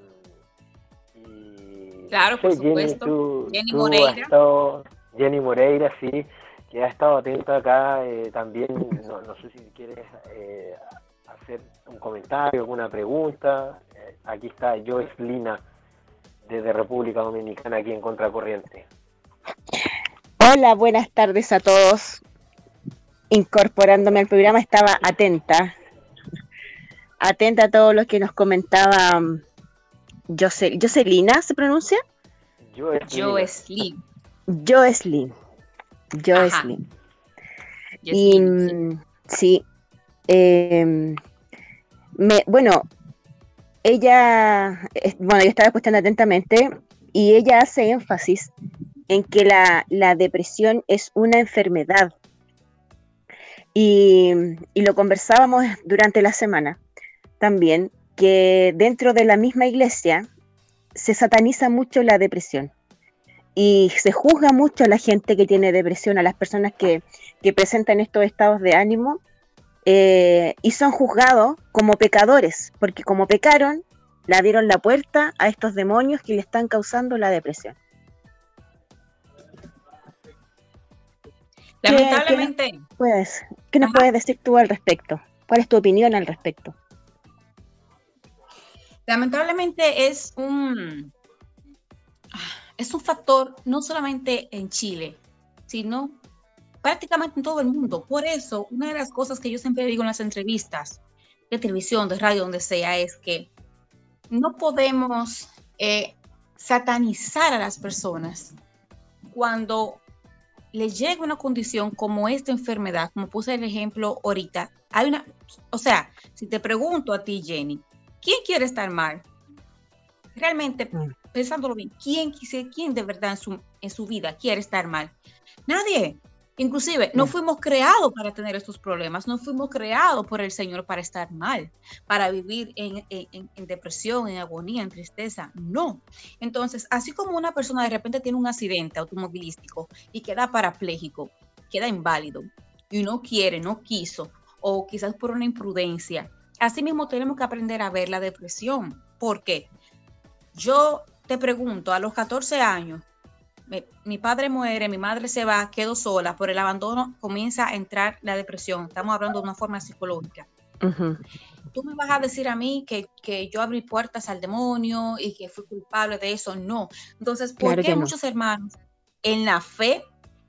claro, por supuesto. Jenny, Moreira. Jenny Moreira, sí, que ha estado atenta acá eh, también. No, sé si quieres eh, hacer un comentario, alguna pregunta. aquí está Joyce Lina, desde República Dominicana, aquí en Contracorriente. Hola, buenas tardes a todos. Incorporándome al programa, estaba atenta atenta a todo lo que nos comentaba um, Jocelina, ¿se pronuncia? Jocelyn. Joeslyn. Joeslyn. Y sí, em, me, bueno, ella, bueno, yo estaba escuchando atentamente y ella hace énfasis en que la, depresión es una enfermedad. Y, lo conversábamos durante la semana también, que dentro de la misma iglesia se sataniza mucho la depresión y se juzga mucho a la gente que tiene depresión, a las personas que, presentan estos estados de ánimo, eh, y son juzgados como pecadores, porque como pecaron, le dieron la puerta a estos demonios que le están causando la depresión. Lamentablemente. ¿Qué, puedes, qué nos puedes decir tú al respecto? ¿Cuál es tu opinión al respecto? Lamentablemente es un, es un factor no solamente en Chile, sino prácticamente en todo el mundo. Por eso, una de las cosas que yo siempre digo en las entrevistas de televisión, de radio, donde sea, es que no podemos eh, satanizar a las personas cuando les llega una condición como esta enfermedad, como puse el ejemplo ahorita, hay una, o sea, si te pregunto a ti, Jenny, ¿quién quiere estar mal? Realmente, mm pensándolo bien, ¿quién, quién de verdad en su, en su vida quiere estar mal? Nadie. Inclusive, no fuimos creados para tener estos problemas, no fuimos creados por el Señor para estar mal, para vivir en, en, en, depresión, en agonía, en tristeza. No. Entonces, así como una persona de repente tiene un accidente automovilístico y queda parapléjico, queda inválido y no quiere, no quiso, o quizás por una imprudencia, así mismo tenemos que aprender a ver la depresión. ¿Por qué? Yo te pregunto, a los 14 años, mi, padre muere, mi madre se va, quedo sola, por el abandono comienza a entrar la depresión. Estamos hablando de una forma psicológica. Tú me vas a decir a mí que, que, yo abrí puertas al demonio y que fui culpable de eso. No. Entonces, ¿por qué muchos hermanos en la fe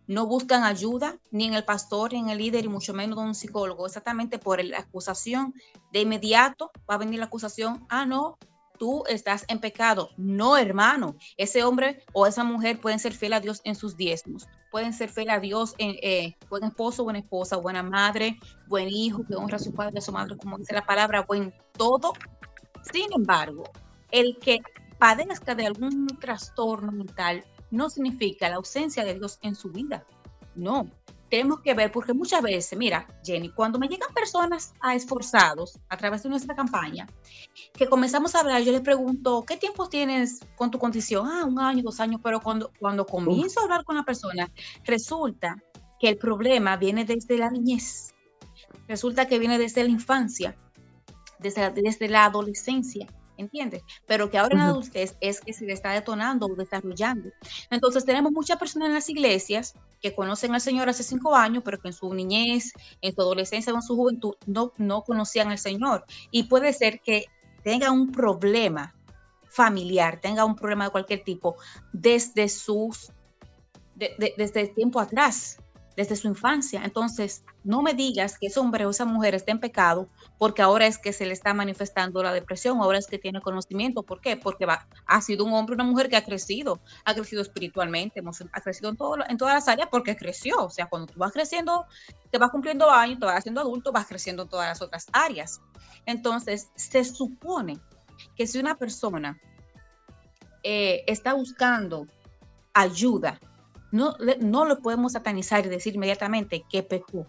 no buscan ayuda ni en el pastor, ni en el líder, y mucho menos de un psicólogo? Exactamente por la acusación. De inmediato va a venir la acusación. Ah, no, tú estás en pecado. No, hermano. Ese hombre o esa mujer pueden ser fiel a Dios en sus diezmos. Pueden ser fiel a Dios en eh, buen esposo, buena esposa, buena madre, buen hijo, que honra a su padre a su madre, como dice la palabra, buen todo. Sin embargo, el que padezca de algún trastorno mental no significa la ausencia de Dios en su vida. No, tenemos que ver, porque muchas veces, mira, Jenny, cuando me llegan personas a esforzados a través de nuestra campaña, que comenzamos a hablar, yo les pregunto, ¿qué tiempo tienes con tu condición? Ah, un año, dos años, pero cuando, cuando comienzo a hablar con la persona, resulta que el problema viene desde la niñez, resulta que viene desde la infancia, desde, desde la adolescencia. ¿entiendes? Pero que ahora en adultez es que se le está detonando o desarrollando. Entonces tenemos muchas personas en las iglesias que conocen al Señor hace cinco años, pero que en su niñez, en su adolescencia o en su juventud no, no conocían al Señor. Y puede ser que tenga un problema familiar, tenga un problema de cualquier tipo desde sus, desde tiempo atrás, desde su infancia. Entonces, no me digas que ese hombre o esa mujer está en pecado porque ahora es que se le está manifestando la depresión, ahora es que tiene conocimiento. ¿Por qué? Porque ha sido un hombre o una mujer que ha crecido, ha crecido espiritualmente, ha crecido en, todo, todas las áreas porque creció. O sea, cuando tú vas creciendo, te vas cumpliendo años, te vas haciendo adulto, vas creciendo en todas las otras áreas. Entonces, se supone que si una persona eh, está buscando ayuda, no, no lo podemos satanizar y decir inmediatamente que pecó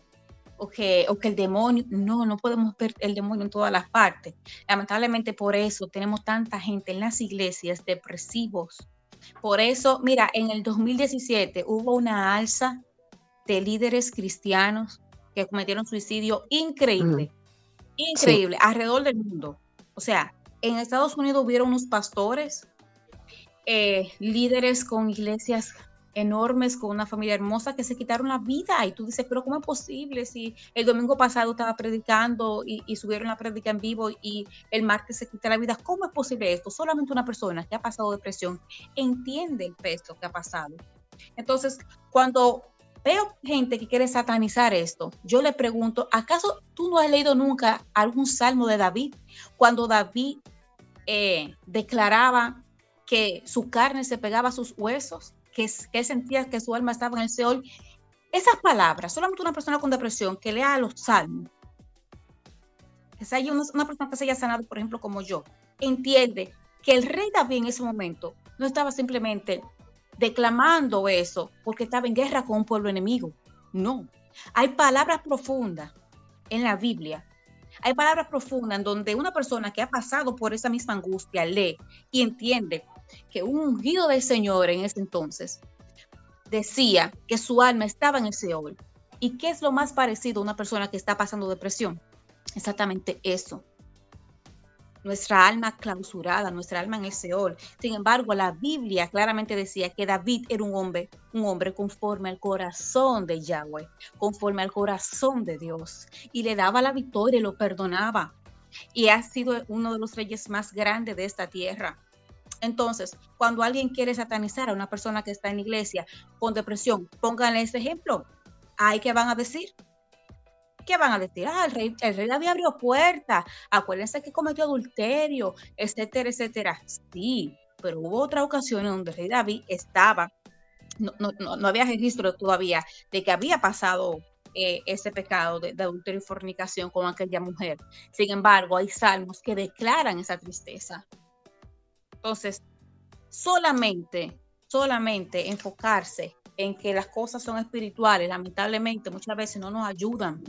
o que, o que el demonio, no, no podemos ver el demonio en todas las partes. Lamentablemente por eso tenemos tanta gente en las iglesias depresivos. Por eso, mira, en el 2017 hubo una alza de líderes cristianos que cometieron suicidio increíble, increíble, alrededor del mundo. O sea, en Estados Unidos hubieron unos pastores, eh, líderes con iglesias enormes con una familia hermosa que se quitaron la vida y tú dices, pero ¿cómo es posible si el domingo pasado estaba predicando y, subieron la prédica en vivo y el martes se quita la vida? ¿Cómo es posible esto? Solamente una persona que ha pasado depresión entiende el peso que ha pasado. Entonces, cuando veo gente que quiere satanizar esto, yo le pregunto, ¿acaso tú no has leído nunca algún salmo de David? Cuando David eh, declaraba que su carne se pegaba a sus huesos, que, que sentía que su alma estaba en el Seol. Esas palabras, solamente una persona con depresión que lea los salmos, que sea una, una persona que se haya sanado, por ejemplo, como yo, entiende que el rey David en ese momento no estaba simplemente declamando eso porque estaba en guerra con un pueblo enemigo. No. Hay palabras profundas en la Biblia. Hay palabras profundas en donde una persona que ha pasado por esa misma angustia lee y entiende que un ungido del Señor en ese entonces decía que su alma estaba en el Seol. ¿Y qué es lo más parecido a una persona que está pasando depresión? Exactamente eso nuestra alma clausurada, nuestra alma en el Seol. Sin embargo, la Biblia claramente decía que David era un hombre, un hombre conforme al corazón de Yahweh, conforme al corazón de Dios, y le daba la victoria y lo perdonaba. Y ha sido uno de los reyes más grandes de esta tierra. Entonces, cuando alguien quiere satanizar a una persona que está en la iglesia con depresión, pónganle ese ejemplo. ¿Hay que van a decir? ¿qué van a decir? Ah, el rey, el rey David abrió puertas, acuérdense que cometió adulterio, etcétera, etcétera. Sí, pero hubo otra ocasión donde el rey David estaba, no, no, había registro todavía de que había pasado eh, ese pecado de, adulterio y fornicación con aquella mujer. Sin embargo, hay salmos que declaran esa tristeza. Entonces, solamente, solamente enfocarse en que las cosas son espirituales, lamentablemente muchas veces no nos ayudan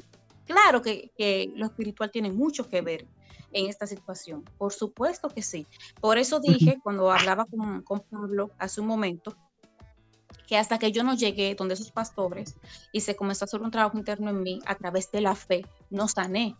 Claro que, lo espiritual tiene mucho que ver en esta situación. Por supuesto que sí. Por eso dije cuando hablaba con, con, Pablo hace un momento, que hasta que yo no llegué donde esos pastores y se comenzó a hacer un trabajo interno en mí a través de la fe, no sané.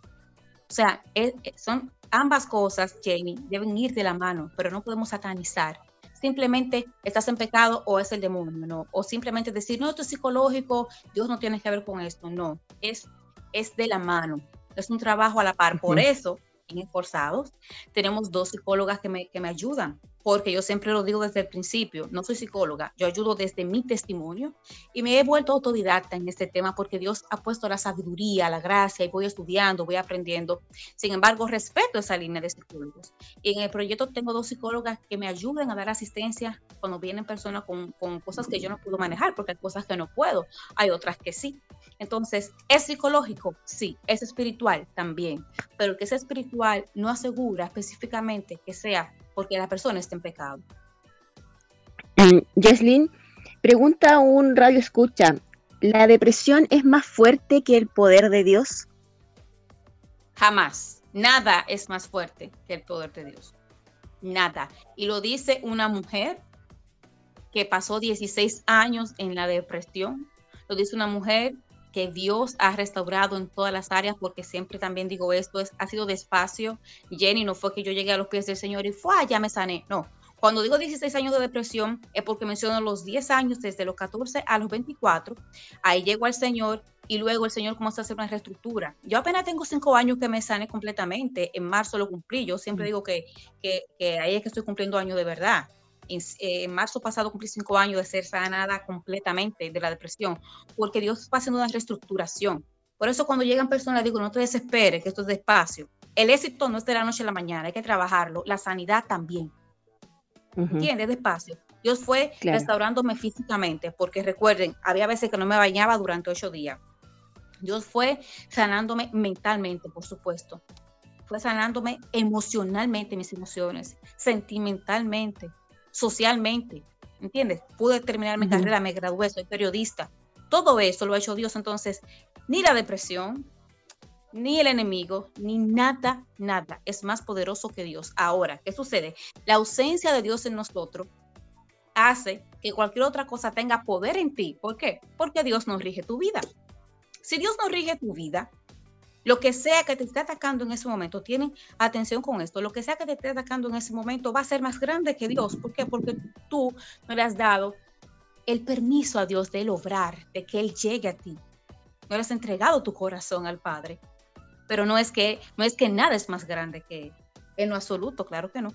O sea, e, e, son ambas cosas, Jamie, deben ir de la mano, pero no podemos satanizar. Simplemente estás en pecado o es el demonio, ¿no? O simplemente decir, no, esto es psicológico, Dios no tiene que ver con esto. No, es es de la mano, es un trabajo a la par. Por eso, en Esforzados, tenemos dos psicólogas que me, que me ayudan porque yo siempre lo digo desde el principio, no soy psicóloga, yo ayudo desde mi testimonio y me he vuelto autodidacta en este tema porque Dios ha puesto la sabiduría, la gracia y voy estudiando, voy aprendiendo. Sin embargo, respeto esa línea de psicólogos. Y en el proyecto tengo dos psicólogas que me ayudan a dar asistencia cuando vienen personas con, con cosas que yo no puedo manejar, porque hay cosas que no puedo, hay otras que sí. Entonces, ¿es psicológico? Sí. ¿Es espiritual? También. Pero que sea espiritual no asegura específicamente que sea porque la persona está en pecado. Jesslyn, mm, pregunta un radio escucha, ¿la depresión es más fuerte que el poder de Dios? Jamás. Nada es más fuerte que el poder de Dios. Nada. Y lo dice una mujer que pasó 16 años en la depresión. Lo dice una mujer que Dios ha restaurado en todas las áreas, porque siempre también digo esto, es, ha sido despacio. Jenny, no fue que yo llegué a los pies del Señor y fue, ya me sané. No, cuando digo 16 años de depresión es porque menciono los 10 años desde los 14 a los 24. Ahí llego al Señor y luego el Señor comenzó a hacer una reestructura. Yo apenas tengo 5 años que me sané completamente. En marzo lo cumplí. Yo siempre digo que, que, que ahí es que estoy cumpliendo años de verdad. Eh, en, marzo pasado cumplí cinco años de ser sanada completamente de la depresión, porque Dios va haciendo una reestructuración. Por eso cuando llegan personas digo, no te desesperes, que esto es despacio. El éxito no es de la noche a la mañana, hay que trabajarlo. La sanidad también. ¿Entiendes? Despacio. Dios fue restaurándome físicamente, porque recuerden, había veces que no me bañaba durante ocho días. Dios fue sanándome mentalmente, por supuesto. Fue sanándome emocionalmente mis emociones, sentimentalmente, socialmente, ¿entiendes? Pude terminar mi carrera, me gradué, soy periodista. Todo eso lo ha hecho Dios. Entonces, ni la depresión, ni el enemigo, ni nada, nada es más poderoso que Dios. Ahora, ¿qué sucede? La ausencia de Dios en nosotros hace que cualquier otra cosa tenga poder en ti. ¿Por qué? Porque Dios no rige tu vida. Si Dios no rige tu vida, lo que sea que te esté atacando en ese momento, tienen atención con esto, lo que sea que te esté atacando en ese momento va a ser más grande que Dios. ¿Por qué? Porque tú no le has dado el permiso a Dios de él obrar, de que Él llegue a ti. No le has entregado tu corazón al Padre. Pero no es que, no es que nada es más grande que Él. En lo absoluto, claro que no.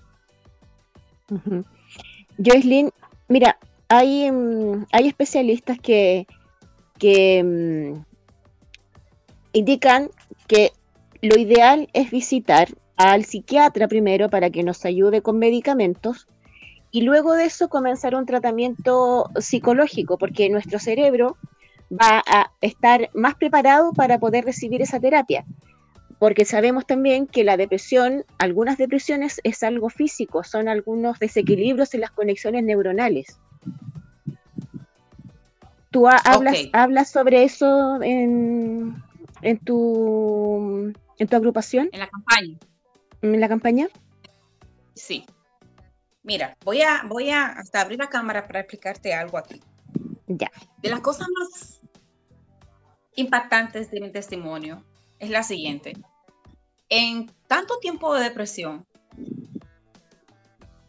Joycelyn, mira, hay, mm, hay especialistas que, que mm, indican que lo ideal es visitar al psiquiatra primero para que nos ayude con medicamentos y luego de eso comenzar un tratamiento psicológico, porque nuestro cerebro va a estar más preparado para poder recibir esa terapia. Porque sabemos también que la depresión, algunas depresiones es algo físico, son algunos desequilibrios en las conexiones neuronales. ¿Tú hablas, hablas sobre eso en, en, tu, en tu agrupación? En la campaña. ¿En la campaña? Sí. Mira, voy a, voy a hasta abrir la cámara para explicarte algo aquí. Ya. De las cosas más impactantes de mi testimonio es la siguiente. En tanto tiempo de depresión,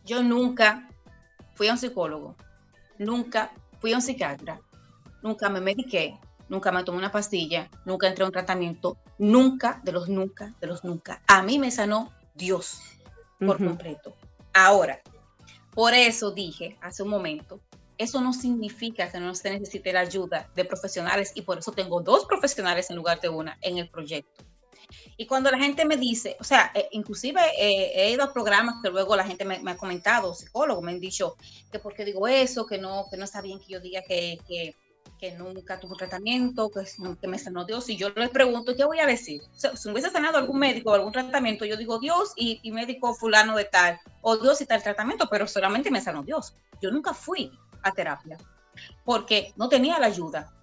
yo nunca fui a un psicólogo, nunca fui a un psiquiatra, nunca me mediqué, nunca me tomé una pastilla, nunca entré a un tratamiento, nunca, de los nunca, de los nunca. A mí me sanó Dios por completo. Ahora, por eso dije hace un momento, eso no significa que no se necesite la ayuda de profesionales y por eso tengo dos profesionales en lugar de una en el proyecto. Y cuando la gente me dice, o sea, eh, inclusive eh, he ido a programas que luego la gente me, ha comentado, psicólogos me han dicho que porque digo eso, que no, que no está bien que yo diga que, que, que nunca tuvo tratamiento, que, que, me sanó Dios. Y yo les pregunto, ¿qué voy a decir? si me hubiese sanado algún médico o algún tratamiento, yo digo Dios y, y médico fulano de tal, o Dios y tal tratamiento, pero solamente me sanó Dios. Yo nunca fui a terapia, porque no tenía la ayuda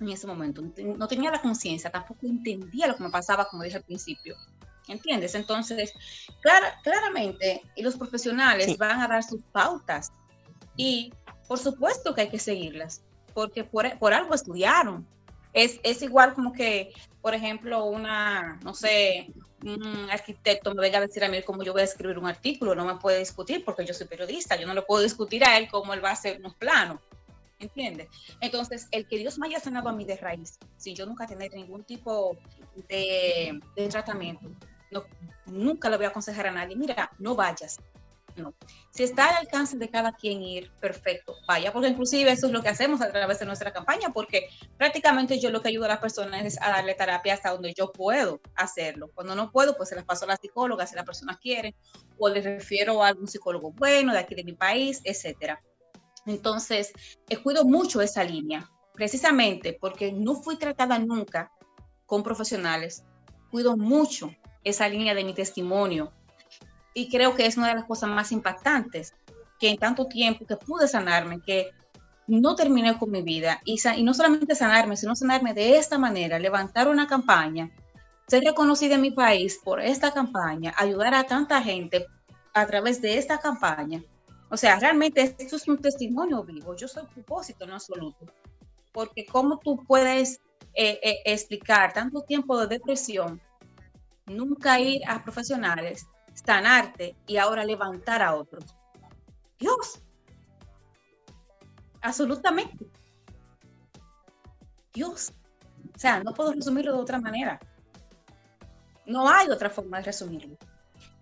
en ese momento, no tenía la conciencia, tampoco entendía lo que me pasaba, como dije al principio. ¿Entiendes? Entonces, claramente, y los profesionales van a dar sus pautas y por supuesto que hay que seguirlas, porque por, por algo estudiaron. Es, es, igual como que, por ejemplo, una, no sé, un arquitecto me venga a decir a mí cómo yo voy a escribir un artículo, no me puede discutir porque yo soy periodista, yo no le puedo discutir a él cómo él va a hacer unos planos. ¿Entiendes? Entonces, el que Dios me haya sanado a mí de raíz, sin yo nunca tener ningún tipo de, de tratamiento, no, nunca le voy a aconsejar a nadie, mira, no vayas, no. Si está al alcance de cada quien ir, perfecto, vaya, porque inclusive eso es lo que hacemos a través de nuestra campaña, porque prácticamente yo lo que ayudo a las personas es a darle terapia hasta donde yo puedo hacerlo. Cuando no puedo, pues se las paso a la psicóloga si la persona quiere, o le refiero a algún psicólogo bueno de aquí de mi país, etcétera. Entonces, eh, cuido mucho esa línea, precisamente porque no fui tratada nunca con profesionales. Cuido mucho esa línea de mi testimonio, y creo que es una de las cosas más impactantes, que en tanto tiempo que pude sanarme, que no terminé con mi vida y, y no solamente sanarme, sino sanarme de esta manera, levantar una campaña, ser reconocida en mi país por esta campaña, ayudar a tanta gente a través de esta campaña. O sea, realmente esto es un testimonio vivo. Yo soy propósito en absoluto. Porque cómo tú puedes eh, eh, explicar tanto tiempo de depresión, nunca ir a profesionales sanarte y ahora levantar a otros. Dios. Absolutamente. Dios. O sea, no puedo resumirlo de otra manera. No hay otra forma de resumirlo.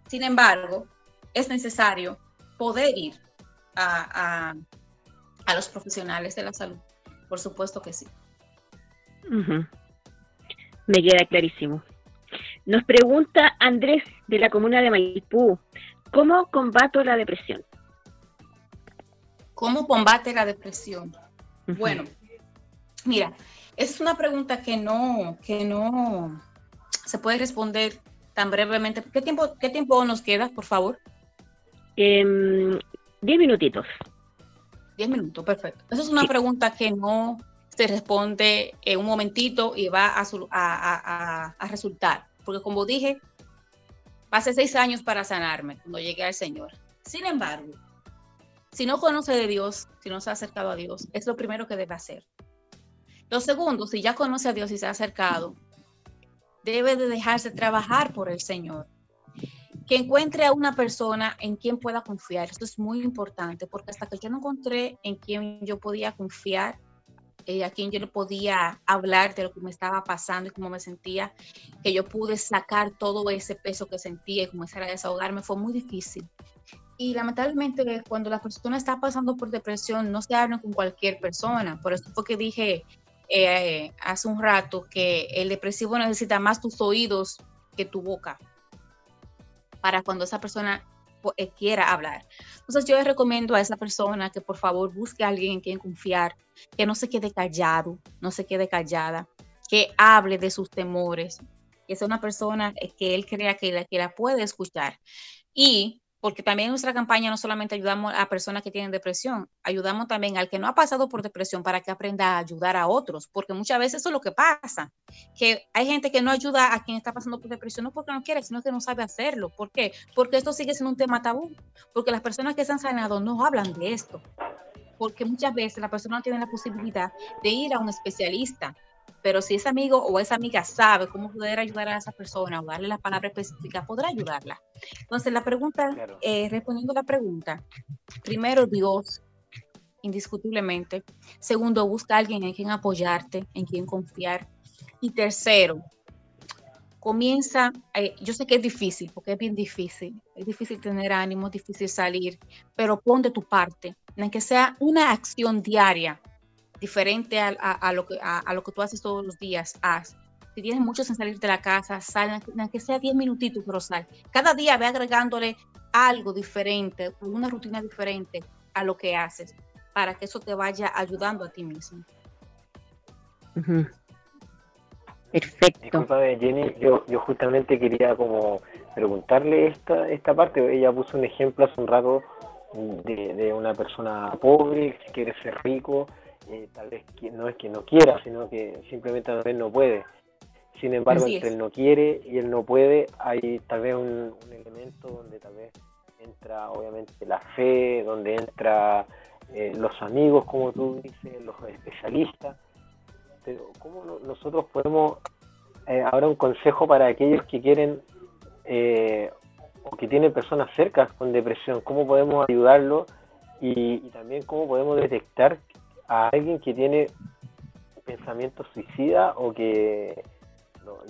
Sin embargo, es necesario poder ir a, los profesionales de la salud. Por supuesto que sí. Me queda clarísimo. Nos pregunta Andrés de la comuna de Maipú, ¿cómo combato la depresión? ¿Cómo combate la depresión? Bueno, mira, es una pregunta que no, que no se puede responder tan brevemente. ¿Qué tiempo, qué tiempo nos queda, por favor? Em, diez minutitos. Diez minutos, perfecto. Esa es una pregunta que no se responde en un momentito y va a, a resultar porque como dije, pasé seis años para sanarme cuando llegué al Señor. Sin embargo, si no conoce de Dios, si no se ha acercado a Dios, es lo primero que debe hacer. Lo segundo, si ya conoce a Dios y se ha acercado, debe de dejarse trabajar por el Señor. Que encuentre a una persona en quien pueda confiar. Esto es muy importante porque hasta que yo no encontré en quien yo podía confiar, eh, a quien yo le podía hablar de lo que me estaba pasando y cómo me sentía, que yo pude sacar todo ese peso que sentía y comenzar a desahogarme, fue muy difícil. Y lamentablemente cuando la persona está pasando por depresión, no se habla con cualquier persona. Por eso fue que dije eh, hace un rato que el depresivo necesita más tus oídos que tu boca para cuando esa persona quiera hablar. Entonces yo les recomiendo a esa persona que por favor busque a alguien en quien confiar, que no se quede callado, no se quede callada, que hable de sus temores, que sea una persona eh, que él crea que la, que la puede escuchar. Y porque también en nuestra campaña no solamente ayudamos a personas que tienen depresión, ayudamos también al que no ha pasado por depresión para que aprenda a ayudar a otros, porque muchas veces eso es lo que pasa, que hay gente que no ayuda a quien está pasando por depresión, no porque no quiere, sino que no sabe hacerlo. ¿Por qué? Porque esto sigue siendo un tema tabú, porque las personas que se han sanado no hablan de esto, porque muchas veces la persona no tiene la posibilidad de ir a un especialista, pero si ese amigo o esa amiga sabe cómo poder ayudar a esa persona o darle la palabra específica, podrá ayudarla. Entonces, la pregunta, eh, respondiendo a la pregunta, primero Dios, indiscutiblemente. Segundo, busca a alguien en quien apoyarte, en quien confiar. Y tercero, comienza, eh, yo sé que es difícil, porque es bien difícil, es difícil tener ánimo, es difícil salir, pero pon de tu parte, en que sea una acción diaria diferente a, lo que, a, lo que tú haces todos los días, haz. Si tienes mucho sin salir de la casa, sal, aunque sea 10 minutitos, pero sal. Cada día ve agregándole algo diferente, una rutina diferente a lo que haces, para que eso te vaya ayudando a ti mismo. Perfecto. Disculpame, Jenny, yo, yo justamente quería como preguntarle esta, esta parte. Ella puso un ejemplo hace un rato de, de una persona pobre que quiere ser rico eh, tal vez no es que no quiera, sino que simplemente tal vez no puede. Sin embargo, entre él no quiere y él no puede, hay tal vez un, elemento donde tal vez entra obviamente la fe, donde entra eh, los amigos, como tú dices, los especialistas. Pero ¿cómo nosotros podemos, eh, ahora un consejo para aquellos que quieren o que tienen personas cercas con depresión, cómo podemos ayudarlo y, y también cómo podemos detectar a alguien que tiene pensamiento suicida o que,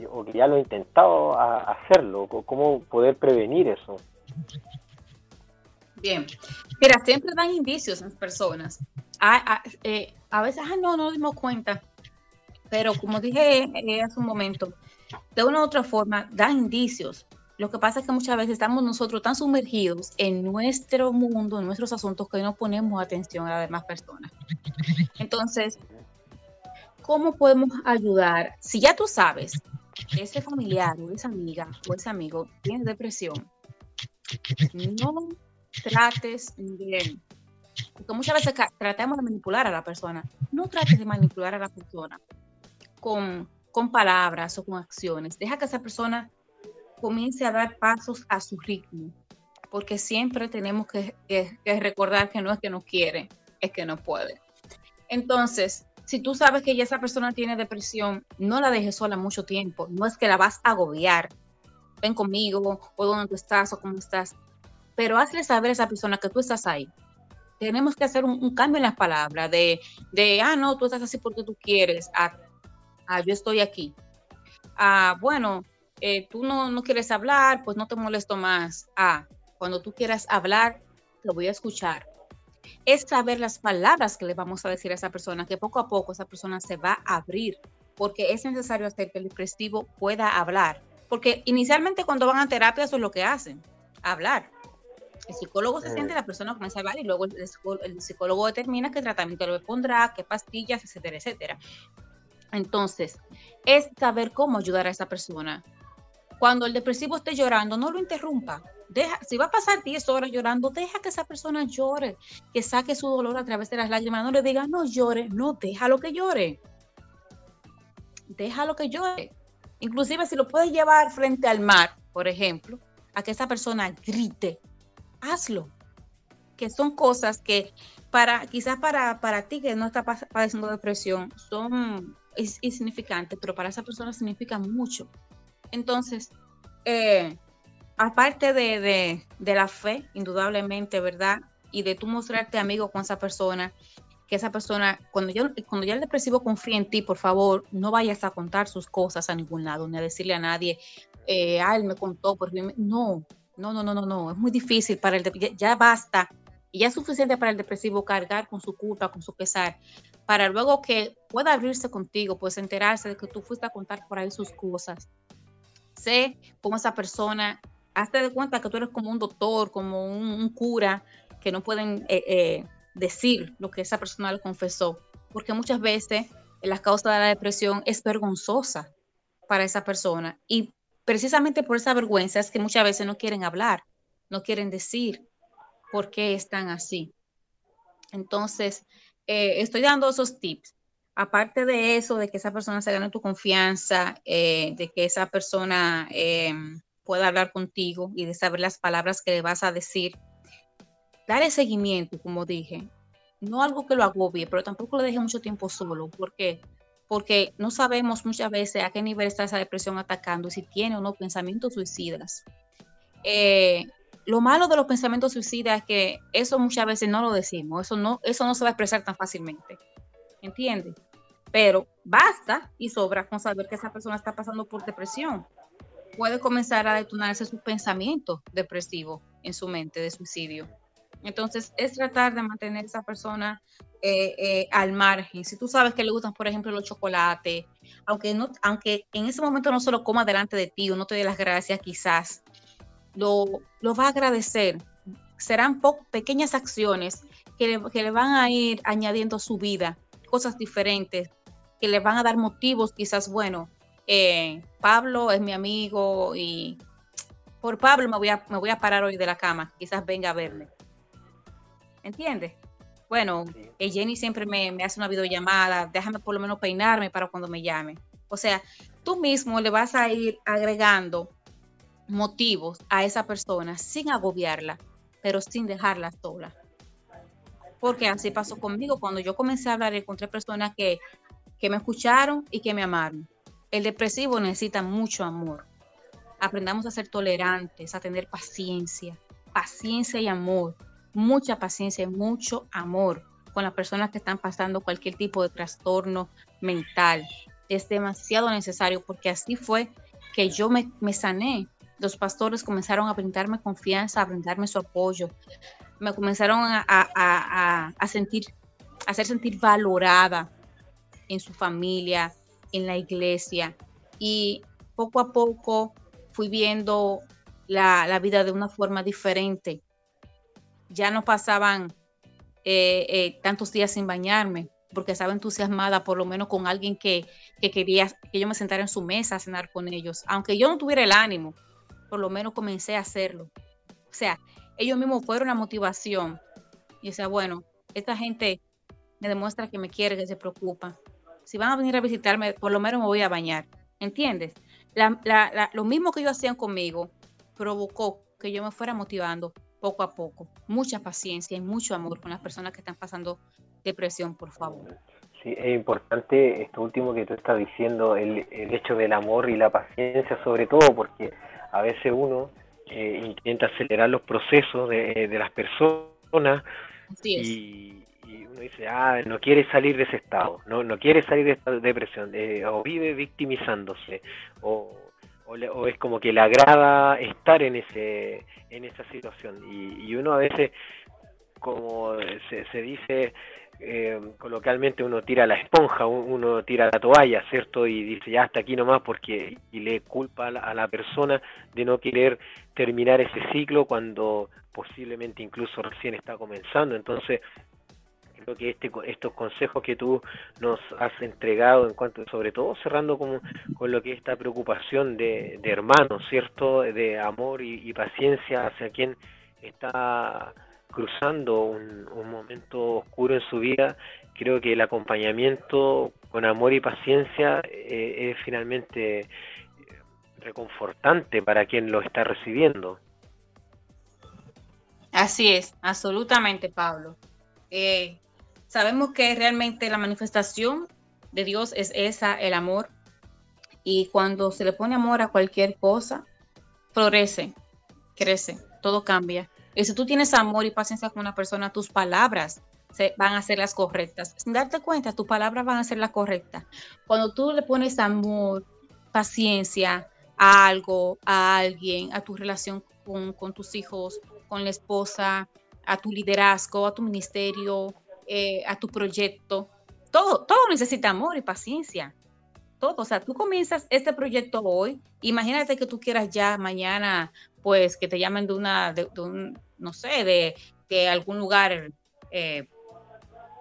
o que ya lo ha intentado hacerlo? ¿Cómo poder prevenir eso? Bien, mira, siempre dan indicios en las personas. A, eh, a, veces, ah, no, no nos dimos cuenta, pero como dije eh, hace un momento, de una u otra forma dan indicios. Lo que pasa es que muchas veces estamos nosotros tan sumergidos en nuestro mundo, en nuestros asuntos, que no ponemos atención a las demás personas. Entonces, ¿cómo podemos ayudar? Si ya tú sabes que ese familiar o esa amiga o ese amigo tiene depresión, no trates bien. Porque muchas veces tratamos de manipular a la persona. No trates de manipular a la persona con, con palabras o con acciones. Deja que esa persona comience a dar pasos a su ritmo, porque siempre tenemos que, recordar que no es que no quiere, es que no puede. Entonces, si tú sabes que ya esa persona tiene depresión, no la dejes sola mucho tiempo, no es que la vas a agobiar, ven conmigo, o dónde tú estás, o cómo estás, pero hazle saber a esa persona que tú estás ahí. Tenemos que hacer un, cambio en las palabras de, de, ah, no, tú estás así porque tú quieres, ah, ah yo estoy aquí. Ah, bueno, eh, tú no, no, quieres hablar, pues no te molesto más. Ah, cuando tú quieras hablar, te voy a escuchar. Es saber las palabras que le vamos a decir a esa persona, que poco a poco esa persona se va a abrir, porque es necesario hacer que el depresivo pueda hablar. Porque inicialmente cuando van a terapia eso es lo que hacen, hablar. El psicólogo se siente, la persona comienza a hablar y luego el, psicólogo determina qué tratamiento le pondrá, qué pastillas, etcétera, etcétera. Entonces, es saber cómo ayudar a esa persona cuando el depresivo esté llorando, no lo interrumpa. Deja, si va a pasar 10 horas llorando, deja que esa persona llore, que saque su dolor a través de las lágrimas. No le diga, no llore, no, déjalo que llore. Déjalo que llore. Inclusive si lo puedes llevar frente al mar, por ejemplo, a que esa persona grite, hazlo. Que son cosas que para, quizás para, para ti que no está padeciendo depresión, son insignificantes, pero para esa persona significa mucho. Entonces, eh, aparte de, la fe, indudablemente, ¿verdad? Y de tú mostrarte amigo con esa persona, que esa persona, cuando ya, cuando ya el depresivo confía en ti, por favor, no vayas a contar sus cosas a ningún lado, ni a decirle a nadie, eh, ah, él me contó, porque no, no, no, no, no, no, es muy difícil para el ya, ya basta, y ya es suficiente para el depresivo cargar con su culpa, con su pesar, para luego que pueda abrirse contigo, pues enterarse de que tú fuiste a contar por ahí sus cosas sé cómo esa persona hazte de cuenta que tú eres como un doctor, como un, cura, que no pueden eh, eh, decir lo que esa persona le confesó, porque muchas veces la causa de la depresión es vergonzosa para esa persona y precisamente por esa vergüenza es que muchas veces no quieren hablar, no quieren decir por qué están así. Entonces, eh, estoy dando esos tips. Aparte de eso, de que esa persona se gane tu confianza, de que esa persona em, pueda hablar contigo y de saber las palabras que le vas a decir. Darle seguimiento, como dije, no algo que lo agobie, pero tampoco le deje mucho tiempo solo. ¿Por qué? Porque no sabemos muchas veces a qué nivel está esa depresión atacando si tiene o no pensamientos suicidas. Eh, lo malo de los pensamientos suicidas es que eso muchas veces no lo decimos, eso no, eso no se va a expresar tan fácilmente. ¿Entiendes? Pero basta y sobra con saber que esa persona está pasando por depresión puede comenzar a detonarse sus pensamientos depresivos en su mente de suicidio. Entonces, es tratar de mantener a esa persona eh, eh, al margen. Si tú sabes que le gustan, por ejemplo, los chocolates, aunque, no, aunque en ese momento no se lo coma delante de ti o no te dé las gracias, quizás lo, lo va a agradecer. Serán pequeñas acciones que le, que le van a ir añadiendo a su vida, cosas diferentes, que le van a dar motivos, quizás, bueno, eh, Pablo es mi amigo y por Pablo me voy, a, me voy a parar hoy de la cama, quizás venga a verme. ¿Entiendes? Bueno, eh, Jenny siempre me, hace una videollamada, déjame por lo menos peinarme para cuando me llame. O sea, tú mismo le vas a ir agregando motivos a esa persona sin agobiarla, pero sin dejarla sola. Porque así pasó conmigo cuando yo comencé a hablar, encontré personas que, que me escucharon y que me amaron. El depresivo necesita mucho amor. Aprendamos a ser tolerantes, a tener paciencia, paciencia y amor, mucha paciencia y mucho amor con las personas que están pasando cualquier tipo de trastorno mental. Es demasiado necesario porque así fue que yo me, sané. Los pastores comenzaron a brindarme confianza, a brindarme su apoyo. Me comenzaron a, a sentir, a hacer sentir valorada en su familia, en la iglesia y poco a poco fui viendo la, vida de una forma diferente. Ya no pasaban eh, eh, tantos días sin bañarme porque estaba entusiasmada por lo menos con alguien que, quería que yo me sentara en su mesa a cenar con ellos. Aunque yo no tuviera el ánimo, por lo menos comencé a hacerlo. O sea, ellos mismos fueron la motivación. Y o sea, bueno, esta gente me demuestra que me quiere, que se preocupa si van a venir a visitarme, por lo menos me voy a bañar, ¿entiendes? lo mismo que ellos hacían conmigo provocó que yo me fuera motivando poco a poco. Mucha paciencia y mucho amor con las personas que están pasando depresión, por favor. Sí, es importante esto último que tú estás diciendo, el, hecho del amor y la paciencia sobre todo, porque a veces uno eh, intenta acelerar los procesos de, de las personas y, y uno dice, ah, no quiere salir de ese estado, no, no quiere salir de esta depresión, eh, o vive victimizándose, o, o, es como que le agrada estar en ese en esa situación. Y, uno a veces, como se, se dice eh, coloquialmente, uno tira la esponja, uno tira la toalla, ¿cierto? Y dice, ya hasta aquí nomás, porque y le culpa a la persona de no querer terminar ese ciclo cuando posiblemente incluso recién está comenzando. Entonces, creo que este, estos consejos que tú nos has entregado en cuanto, sobre todo cerrando con, con lo que es esta preocupación de, de hermanos, ¿cierto? De amor y, paciencia hacia quien está cruzando un, momento oscuro en su vida, creo que el acompañamiento con amor y paciencia eh, es finalmente reconfortante para quien lo está recibiendo. Así es, absolutamente, Pablo. Eh, Sabemos que realmente la manifestación de Dios es esa, el amor. Y cuando se le pone amor a cualquier cosa, florece, crece, todo cambia. Y si tú tienes amor y paciencia con una persona, tus palabras se, van a ser las correctas. Sin darte cuenta, tus palabras van a ser las correctas. Cuando tú le pones amor, paciencia a algo, a alguien, a tu relación con, con tus hijos, con la esposa, a tu liderazgo, a tu ministerio, eh, a tu proyecto. Todo, todo necesita amor y paciencia. Todo. O sea, tú comienzas este proyecto hoy, imagínate que tú quieras ya mañana, pues que te llamen de una, de, un, no sé, de, de algún lugar eh,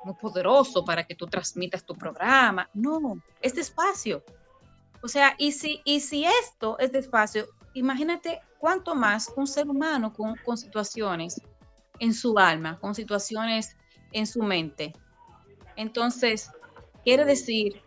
muy poderoso para que tú transmitas tu programa. No, es despacio. O sea, y si, y si esto es despacio, imagínate cuánto más un ser humano con, con situaciones en su alma, con situaciones en su mente. Entonces, quiere decir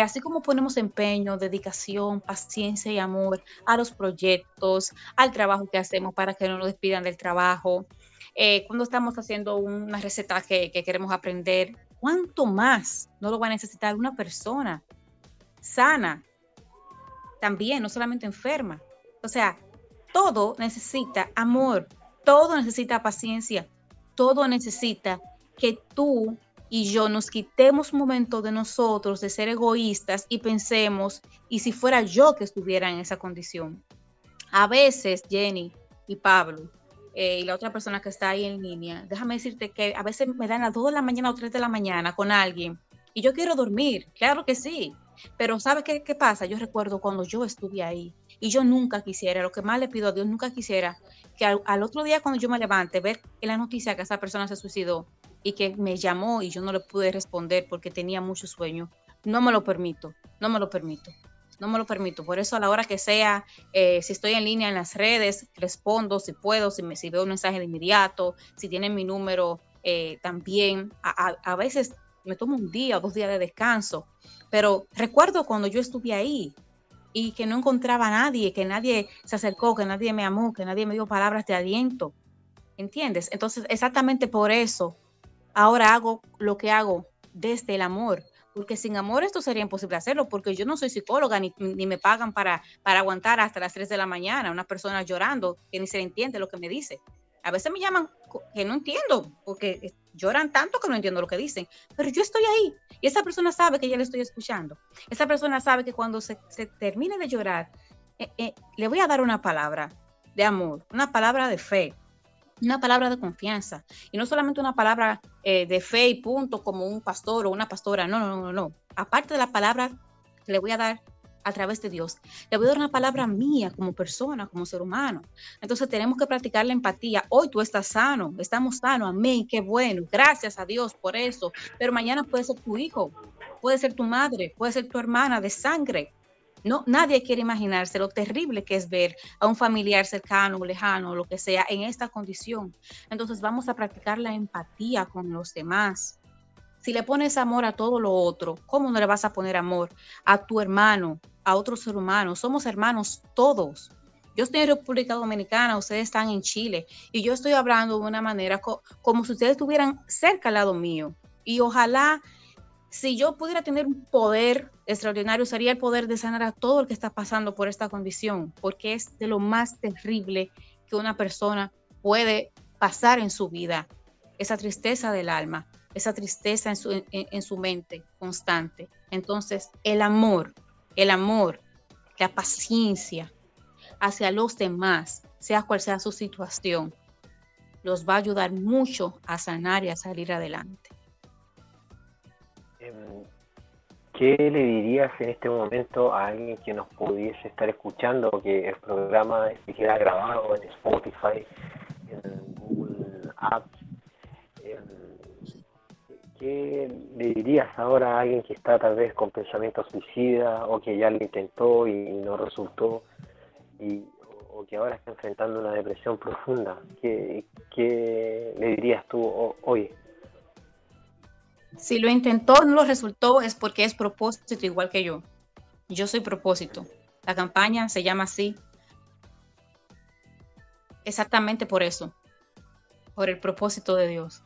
así como ponemos empeño, dedicación, paciencia y amor a los proyectos, al trabajo que hacemos para que no nos despidan del trabajo, eh, cuando estamos haciendo una receta que, que, queremos aprender, ¿cuánto más no lo va a necesitar una persona sana? También, no solamente enferma. O sea, todo necesita amor, todo necesita paciencia, todo necesita que tú y yo nos quitemos un momento de nosotros, de ser egoístas y pensemos, ¿y si fuera yo que estuviera en esa condición? A veces, Jenny y Pablo, eh, y la otra persona que está ahí en línea, déjame decirte que a veces me dan a 2 de la mañana o 3 de la mañana con alguien y yo quiero dormir, claro que sí, pero ¿sabe qué, qué pasa? Yo recuerdo cuando yo estuve ahí y yo nunca quisiera, lo que más le pido a Dios, nunca quisiera que al, al otro día cuando yo me levante, ver en la noticia que esa persona se suicidó y que me llamó y yo no le pude responder porque tenía mucho sueño. No me lo permito, no me lo permito, no me lo permito. Por eso a la hora que sea, eh, si estoy en línea en las redes, respondo si puedo, si, me, si veo un mensaje de inmediato, si tienen mi número eh, también. A, a, veces me tomo un día o dos días de descanso, pero recuerdo cuando yo estuve ahí y que no encontraba a nadie, que nadie se acercó, que nadie me amó, que nadie me dio palabras de aliento. ¿Entiendes? Entonces, exactamente por eso ahora hago lo que hago desde el amor, porque sin amor esto sería imposible hacerlo, porque yo no soy psicóloga ni, ni, me pagan para, para aguantar hasta las 3 de la mañana una persona llorando que ni se entiende lo que me dice. A veces me llaman que no entiendo, porque lloran tanto que no entiendo lo que dicen, pero yo estoy ahí y esa persona sabe que ya le estoy escuchando. Esa persona sabe que cuando se, se termine de llorar, eh, eh, le voy a dar una palabra de amor, una palabra de fe, una palabra de confianza y no solamente una palabra eh, de fe y punto como un pastor o una pastora, no, no, no, no. Aparte de la palabra que le voy a dar a través de Dios, le voy a dar una palabra mía como persona, como ser humano. Entonces tenemos que practicar la empatía. Hoy tú estás sano, estamos sanos, amén, qué bueno, gracias a Dios por eso. Pero mañana puede ser tu hijo, puede ser tu madre, puede ser tu hermana de sangre, no, nadie quiere imaginarse lo terrible que es ver a un familiar cercano, lejano, lo que sea, en esta condición. Entonces vamos a practicar la empatía con los demás. Si le pones amor a todo lo otro, ¿cómo no le vas a poner amor a tu hermano, a otro ser humano? Somos hermanos todos. Yo estoy en República Dominicana, ustedes están en Chile y yo estoy hablando de una manera como si ustedes estuvieran cerca al lado mío. Y ojalá si yo pudiera tener un poder extraordinario, sería el poder de sanar a todo el que está pasando por esta condición, porque es de lo más terrible que una persona puede pasar en su vida. Esa tristeza del alma, esa tristeza en su, en, en su mente constante. Entonces, el amor, el amor, la paciencia hacia los demás, sea cual sea su situación, los va a ayudar mucho a sanar y a salir adelante. ¿Qué le dirías en este momento a alguien que nos pudiese estar escuchando, que el programa se queda grabado en Spotify, en Google Apps? ¿Qué le dirías ahora a alguien que está tal vez con pensamiento suicida o que ya lo intentó y, no resultó y, o que ahora está enfrentando una depresión profunda? ¿Qué, qué le dirías tú hoy? Si lo intentó, no lo resultó, es porque es propósito igual que yo. Yo soy propósito. La campaña se llama así. Exactamente por eso. Por el propósito de Dios.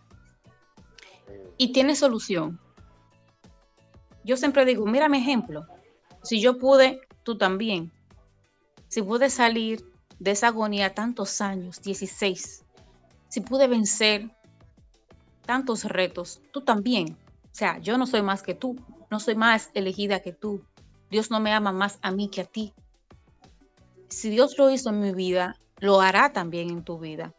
Y tiene solución. Yo siempre digo, mira mi ejemplo. Si yo pude, tú también. Si pude salir de esa agonía tantos años, 16. Si pude vencer tantos retos, tú también. O sea, yo no soy más que tú, no soy más elegida que tú. Dios no me ama más a mí que a ti. Si Dios lo hizo en mi vida, lo hará también en tu vida.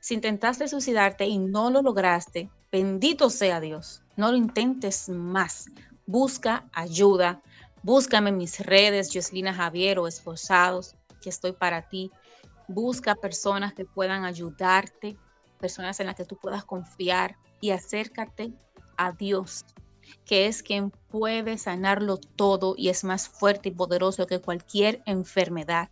Si intentaste suicidarte y no lo lograste, bendito sea Dios. No lo intentes más. Busca ayuda, Búscame en mis redes, Joslina Javier o Esforzados, que estoy para ti. Busca personas que puedan ayudarte, personas en las que tú puedas confiar y acércate a Dios, que es quien puede sanarlo todo y es más fuerte y poderoso que cualquier enfermedad.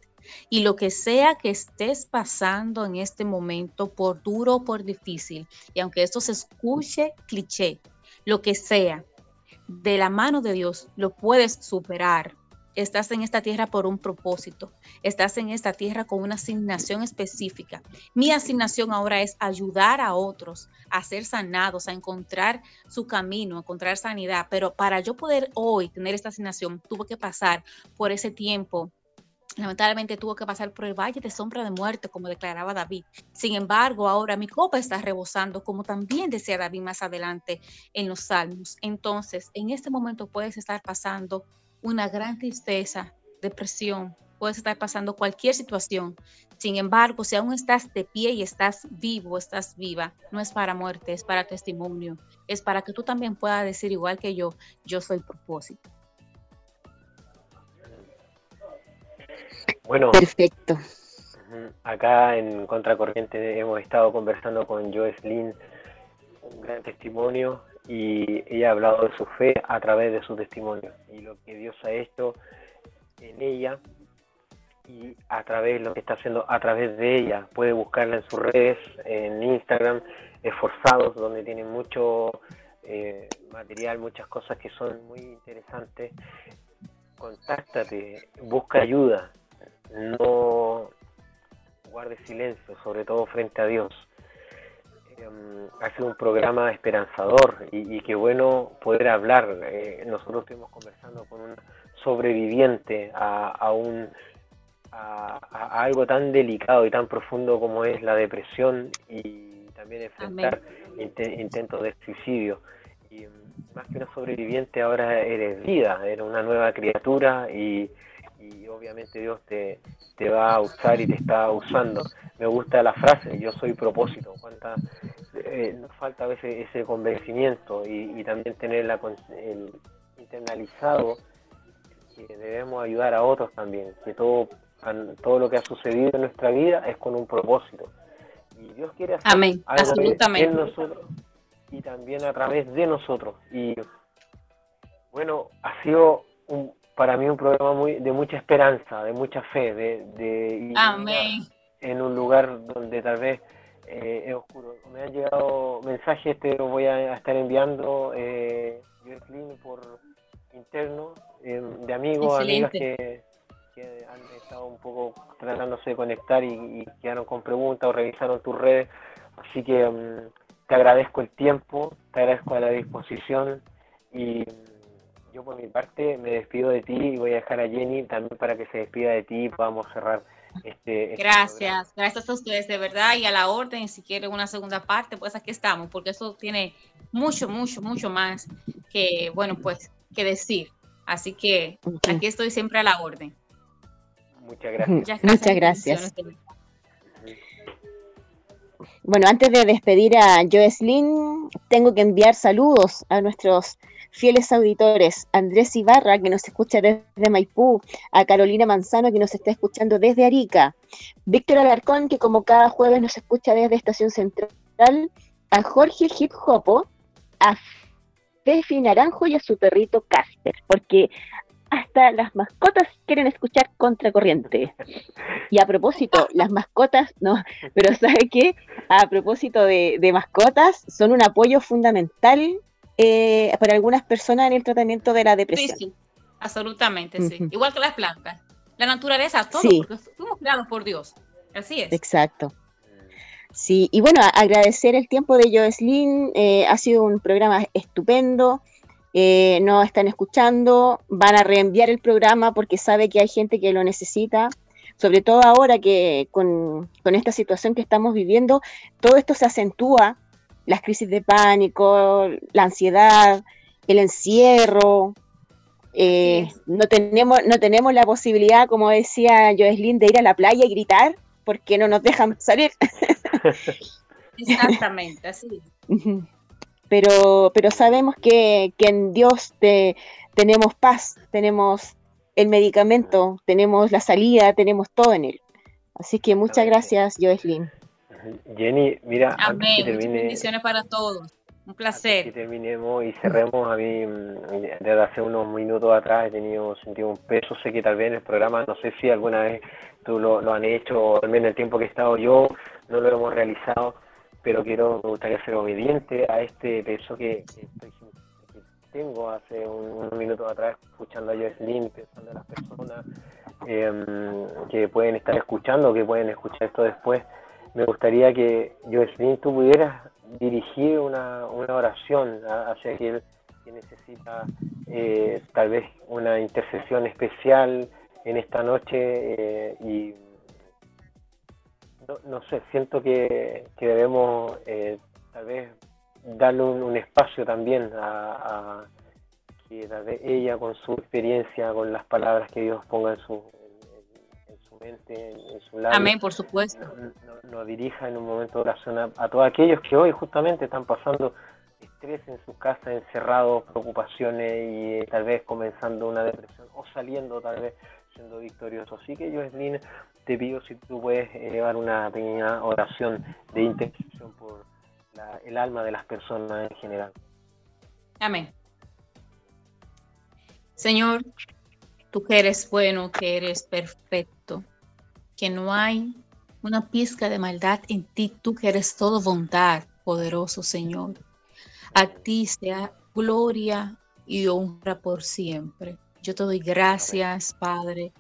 Y lo que sea que estés pasando en este momento, por duro o por difícil, y aunque esto se escuche cliché, lo que sea, de la mano de Dios lo puedes superar. Estás en esta tierra por un propósito. Estás en esta tierra con una asignación específica. Mi asignación ahora es ayudar a otros a ser sanados, a encontrar su camino, a encontrar sanidad. Pero para yo poder hoy tener esta asignación, tuve que pasar por ese tiempo lamentablemente tuvo que pasar por el valle de sombra de muerte, como declaraba David. Sin embargo, ahora mi copa está rebosando, como también decía David más adelante en los salmos. Entonces, en este momento puedes estar pasando una gran tristeza, depresión, puedes estar pasando cualquier situación. Sin embargo, si aún estás de pie y estás vivo, estás viva, no es para muerte, es para testimonio, es para que tú también puedas decir igual que yo, yo soy propósito. Bueno, perfecto. Acá en Contracorriente hemos estado conversando con Joeslyn, un gran testimonio, y ella ha hablado de su fe a través de su testimonio y lo que Dios ha hecho en ella y a través lo que está haciendo a través de ella. Puede buscarla en sus redes, en Instagram, esforzados, donde tiene mucho eh, material, muchas cosas que son muy interesantes. Contáctate, busca ayuda, no guarde silencio, sobre todo frente a Dios. Em, ha sido un programa esperanzador y, qué bueno poder hablar. Eh, nosotros estuvimos conversando con un sobreviviente a, un, a, algo tan delicado y tan profundo como es la depresión y también enfrentar intentos de suicidio. Y em, más que una sobreviviente, ahora eres vida, eres una nueva criatura y y obviamente Dios te, te va a usar y te está usando. Me gusta la frase, yo soy propósito. Cuánta, eh, nos falta a veces ese convencimiento y, también tener la, el internalizado que debemos ayudar a otros también, que todo, todo lo que ha sucedido en nuestra vida es con un propósito. Y Dios quiere hacer Amén. algo en nosotros y también a través de nosotros. Y bueno, ha sido un, para mí un programa muy de mucha esperanza, de mucha fe, de, de en un lugar donde tal vez eh, es oscuro. Me han llegado mensajes, te los voy a estar enviando eh, por interno, eh, de amigos, amigas que, han estado un poco tratándose de conectar y, quedaron con preguntas o revisaron tus redes. Así que mm, te agradezco el tiempo, te agradezco la disposición y yo por mi parte me despido de ti y voy a dejar a Jenny también para que se despida de ti y podamos cerrar este, este gracias, gracias a ustedes de verdad y a la orden, si quieren una segunda parte, pues aquí estamos, porque eso tiene mucho, mucho, mucho más que, bueno, pues, que decir. Así que aquí estoy siempre a la orden. Muchas gracias. Muchas gracias. Bueno, antes de despedir a Joeslyn, tengo que enviar saludos a nuestros fieles auditores, Andrés Ibarra, que nos escucha desde Maipú, a Carolina Manzano, que nos está escuchando desde Arica, Víctor Alarcón, que como cada jueves nos escucha desde Estación Central, a Jorge Hip Hopo, a Fefi Naranjo y a su perrito Casper, porque hasta las mascotas quieren escuchar Contracorriente. Y a propósito, las mascotas, no, pero ¿sabe qué? A propósito de, de mascotas, son un apoyo fundamental eh, para algunas personas en el tratamiento de la depresión. Sí, sí, absolutamente, sí. Igual que las plantas. La naturaleza, todo, porque fuimos creados por Dios. Así es. Exacto. Sí, y bueno, agradecer el tiempo de Joeslyn, eh, ha sido un programa estupendo, eh, nos están escuchando, van a reenviar el programa porque sabe que hay gente que lo necesita, sobre todo ahora que con, con esta situación que estamos viviendo, todo esto se acentúa las crisis de pánico, la ansiedad, el encierro. Eh, no, tenemos, no tenemos la posibilidad, como decía Joeslyn, de ir a la playa y gritar porque no nos dejan salir. [LAUGHS] Exactamente, así. Pero, pero sabemos que, en Dios tenemos paz, tenemos el medicamento, tenemos la salida, tenemos todo en él. Así que muchas gracias, Joeslin. Jenny, mira, Amén. que termine, bendiciones para todos. Un placer. Que terminemos y cerremos. A mí, mm, desde hace unos minutos atrás he tenido sentido un peso. Sé que tal vez en el programa, no sé si alguna vez tú lo, lo han hecho, o también en el tiempo que he estado yo, no lo hemos realizado, pero quiero, me gustaría ser obediente a este peso que, tengo hace unos minutos atrás, escuchando a Jocelyn, pensando en las personas em, que pueden estar escuchando, que pueden escuchar esto después. Me gustaría que Jocelyn, tú pudieras dirigir una, una oración hacia aquel que necesita eh, tal vez una intercesión especial en esta noche eh, y no, sé, siento que, debemos eh, tal vez darle un, espacio también a, que tal vez ella con su experiencia, con las palabras que Dios ponga en, su mente, en, su lado. Amén, por supuesto. Nos dirija en un momento de oración a, a todos aquellos que hoy justamente están pasando estrés en su casa, encerrados, preocupaciones y eh, tal vez comenzando una depresión o saliendo tal vez siendo victorioso. Así que yo, Eslin, te pido si tú puedes elevar una pequeña oración de intercesión por el alma de las personas en general. Amén. Señor, tú que eres bueno, que eres perfecto, que no hay una pizca de maldad en ti, tú que eres todo bondad, poderoso Señor. A ti sea gloria y honra por siempre. Yo te doy gracias, Padre,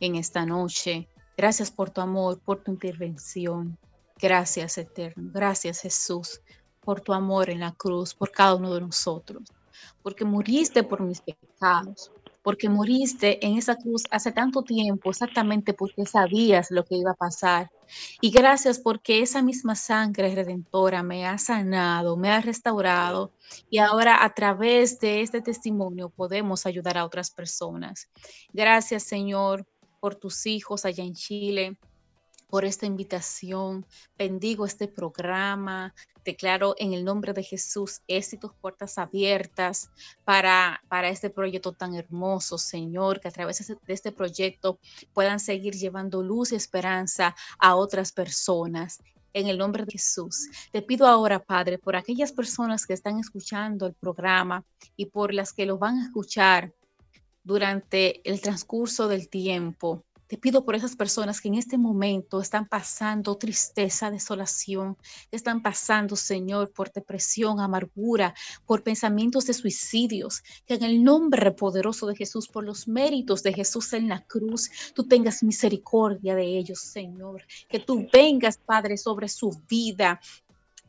en esta noche. Gracias por tu amor, por tu intervención. Gracias, Eterno. Gracias, Jesús, por tu amor en la cruz, por cada uno de nosotros. Porque muriste por mis pecados, porque moriste en esa cruz hace tanto tiempo, exactamente porque sabías lo que iba a pasar. Y gracias porque esa misma sangre redentora me ha sanado, me ha restaurado y ahora a través de este testimonio podemos ayudar a otras personas. Gracias Señor por tus hijos allá en Chile, por esta invitación. Bendigo este programa. Declaro en el nombre de Jesús éxitos, puertas abiertas para, para este proyecto tan hermoso, Señor, que a través de este proyecto puedan seguir llevando luz y esperanza a otras personas en el nombre de Jesús. Te pido ahora, Padre, por aquellas personas que están escuchando el programa y por las que lo van a escuchar durante el transcurso del tiempo, te pido por esas personas que en este momento están pasando tristeza, desolación, están pasando, Señor, por depresión, amargura, por pensamientos de suicidios, que en el nombre poderoso de Jesús, por los méritos de Jesús en la cruz, tú tengas misericordia de ellos, Señor. Que tú vengas, Padre, sobre su vida,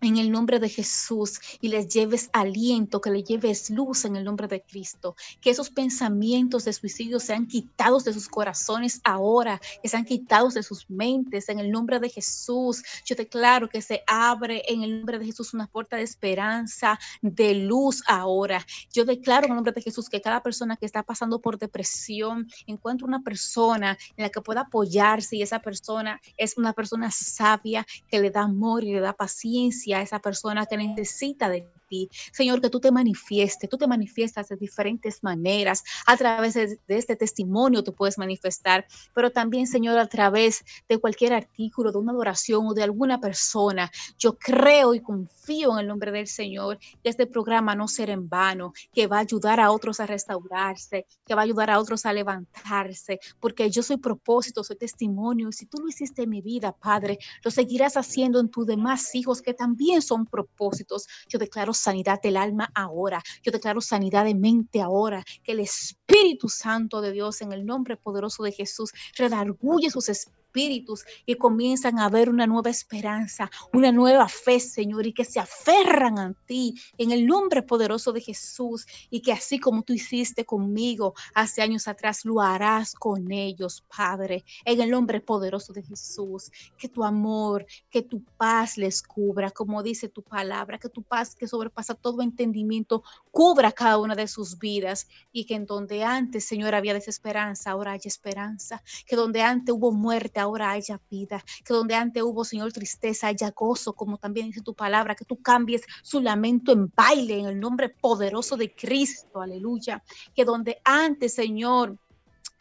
en el nombre de Jesús y les lleves aliento, que le lleves luz en el nombre de Cristo, que esos pensamientos de suicidio sean quitados de sus corazones ahora, que sean quitados de sus mentes en el nombre de Jesús. Yo declaro que se abre en el nombre de Jesús una puerta de esperanza, de luz ahora. Yo declaro en el nombre de Jesús que cada persona que está pasando por depresión encuentre una persona en la que pueda apoyarse y esa persona es una persona sabia que le da amor y le da paciencia a esa persona que necesita de ti. Señor, que tú te manifiestes, tú te manifiestas de diferentes maneras. A través de, este testimonio tú puedes manifestar, pero también, Señor, a través de cualquier artículo, de una adoración o de alguna persona. Yo creo y confío en el nombre del Señor que este programa no será en vano, que va a ayudar a otros a restaurarse, que va a ayudar a otros a levantarse, porque yo soy propósito, soy testimonio. Si tú lo hiciste en mi vida, Padre, lo seguirás haciendo en tus demás hijos que también son propósitos. Yo declaro sanidad del alma ahora. Yo declaro sanidad de mente ahora. Que el Espíritu Santo de Dios, en el nombre poderoso de Jesús, redarguye sus espíritus espíritus y comienzan a ver una nueva esperanza, una nueva fe, Señor, y que se aferran a ti en el nombre poderoso de Jesús y que así como tú hiciste conmigo hace años atrás, lo harás con ellos, Padre, en el nombre poderoso de Jesús. Que tu amor, que tu paz les cubra, como dice tu palabra, que tu paz que sobrepasa todo entendimiento, cubra cada una de sus vidas y que en donde antes, Señor, había desesperanza, ahora hay esperanza, que donde antes hubo muerte, ahora haya vida, que donde antes hubo, Señor, tristeza, haya gozo, como también dice tu palabra, que tú cambies su lamento en baile en el nombre poderoso de Cristo, aleluya, que donde antes, Señor,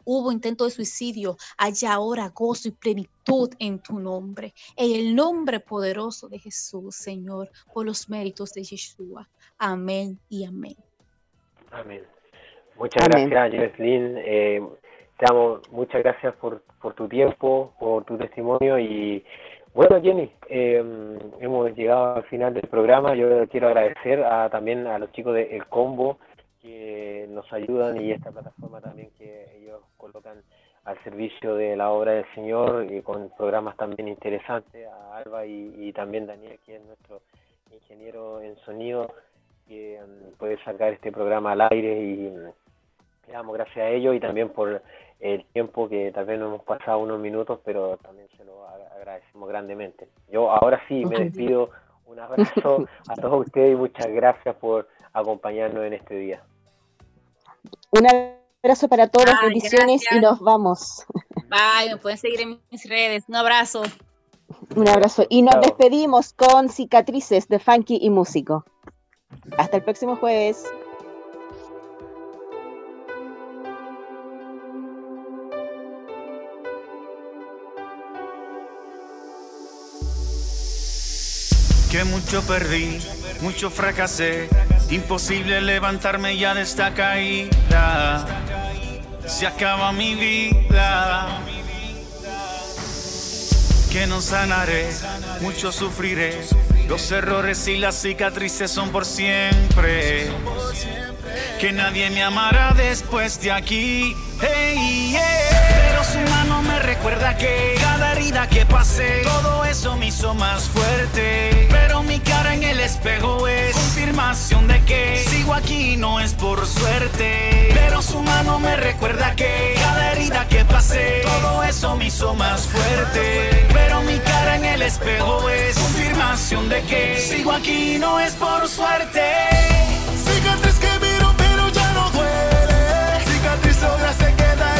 hubo intento de suicidio, haya ahora gozo y plenitud en tu nombre. En el nombre poderoso de Jesús, Señor, por los méritos de Yeshua. Amén y amén. Amén. Muchas gracias, Jesslyn. Eh, te damos muchas gracias por, por tu tiempo, por tu testimonio y bueno, Jenny, eh, hemos llegado al final del programa. Yo quiero agradecer a, también a los chicos de El Combo que nos ayudan y esta plataforma también que ellos colocan al servicio de la obra del Señor y con programas también interesantes, a Alba y, también Daniel, que es nuestro ingeniero en sonido, que mm, puede sacar este programa al aire y mm, le damos gracias a ellos y también por el tiempo que tal vez no hemos pasado unos minutos, pero también se lo agradecemos grandemente. Yo ahora sí me despido, un abrazo [LAUGHS] a todos ustedes y muchas gracias por acompañarnos en este día. Un abrazo para todos, bendiciones y nos vamos. Bye, me pueden seguir en mis redes. Un abrazo. Un abrazo. Y nos despedimos con cicatrices de Funky y Músico. Hasta el próximo jueves. Que mucho perdí, mucho fracasé Imposible levantarme ya de esta caída. Se acaba mi vida. Que no sanaré, mucho sufriré. Los errores y las cicatrices son por siempre. Que nadie me amará después de aquí. Pero su mano me recuerda que cada herida que pasé, todo eso me hizo más fuerte. En el espejo es confirmación de que sigo aquí no es por suerte. Pero su mano me recuerda que cada herida que pasé, todo eso me hizo más fuerte. Pero mi cara en el espejo es confirmación de que sigo aquí no es por suerte. Cicatriz que miro pero ya no duele. Cicatriz lograste quedarte mi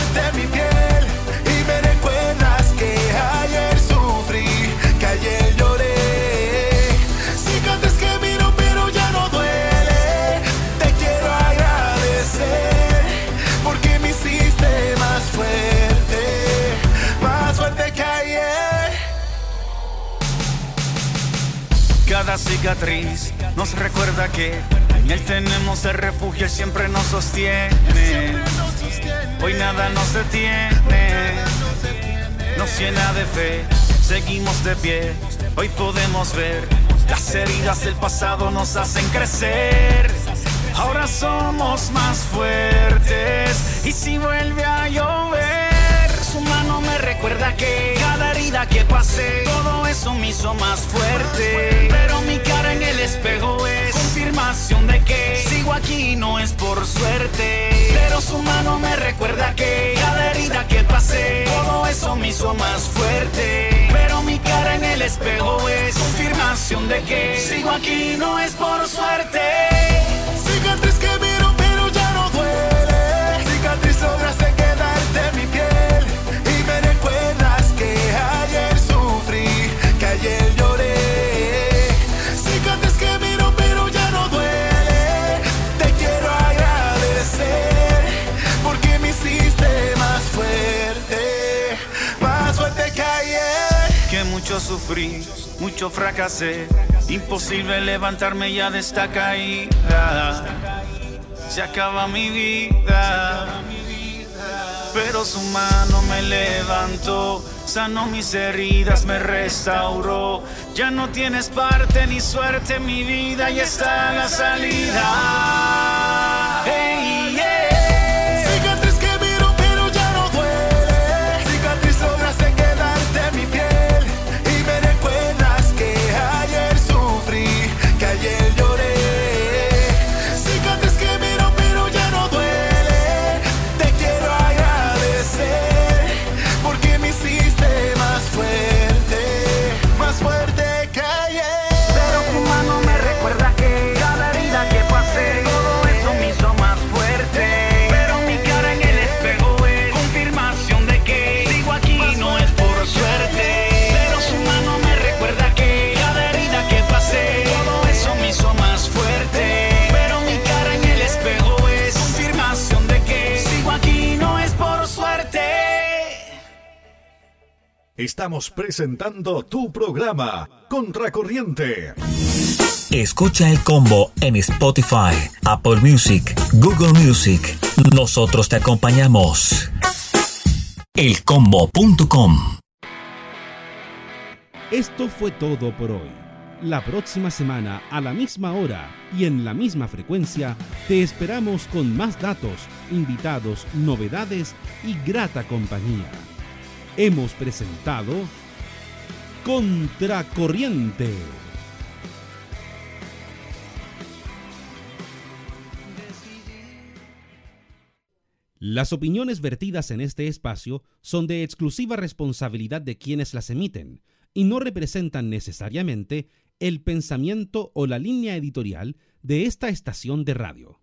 Cada cicatriz nos recuerda que en él tenemos el refugio, él siempre nos sostiene. Hoy nada nos detiene, nos llena de fe, seguimos de pie. Hoy podemos ver las heridas del pasado nos hacen crecer. Ahora somos más fuertes y si vuelve a llover, su mano me recuerda que que pasé, todo eso me hizo más fuerte. Pero mi cara en el espejo es confirmación de que sigo aquí no es por suerte. Pero su mano me recuerda que cada herida que pasé, todo eso me hizo más fuerte. Pero mi cara en el espejo es confirmación de que sigo aquí no es por suerte. Cicatriz que miro pero ya no duele. Cicatriz lograste mucho sufrí, mucho fracasé. Imposible levantarme ya de esta caída. Se acaba mi vida. Pero su mano me levantó, sanó mis heridas, me restauró. Ya no tienes parte ni suerte en mi vida y está la salida. Estamos presentando tu programa, Contracorriente. Escucha el combo en Spotify, Apple Music, Google Music. Nosotros te acompañamos. Elcombo.com Esto fue todo por hoy. La próxima semana, a la misma hora y en la misma frecuencia, te esperamos con más datos, invitados, novedades y grata compañía. Hemos presentado Contracorriente. Las opiniones vertidas en este espacio son de exclusiva responsabilidad de quienes las emiten y no representan necesariamente el pensamiento o la línea editorial de esta estación de radio.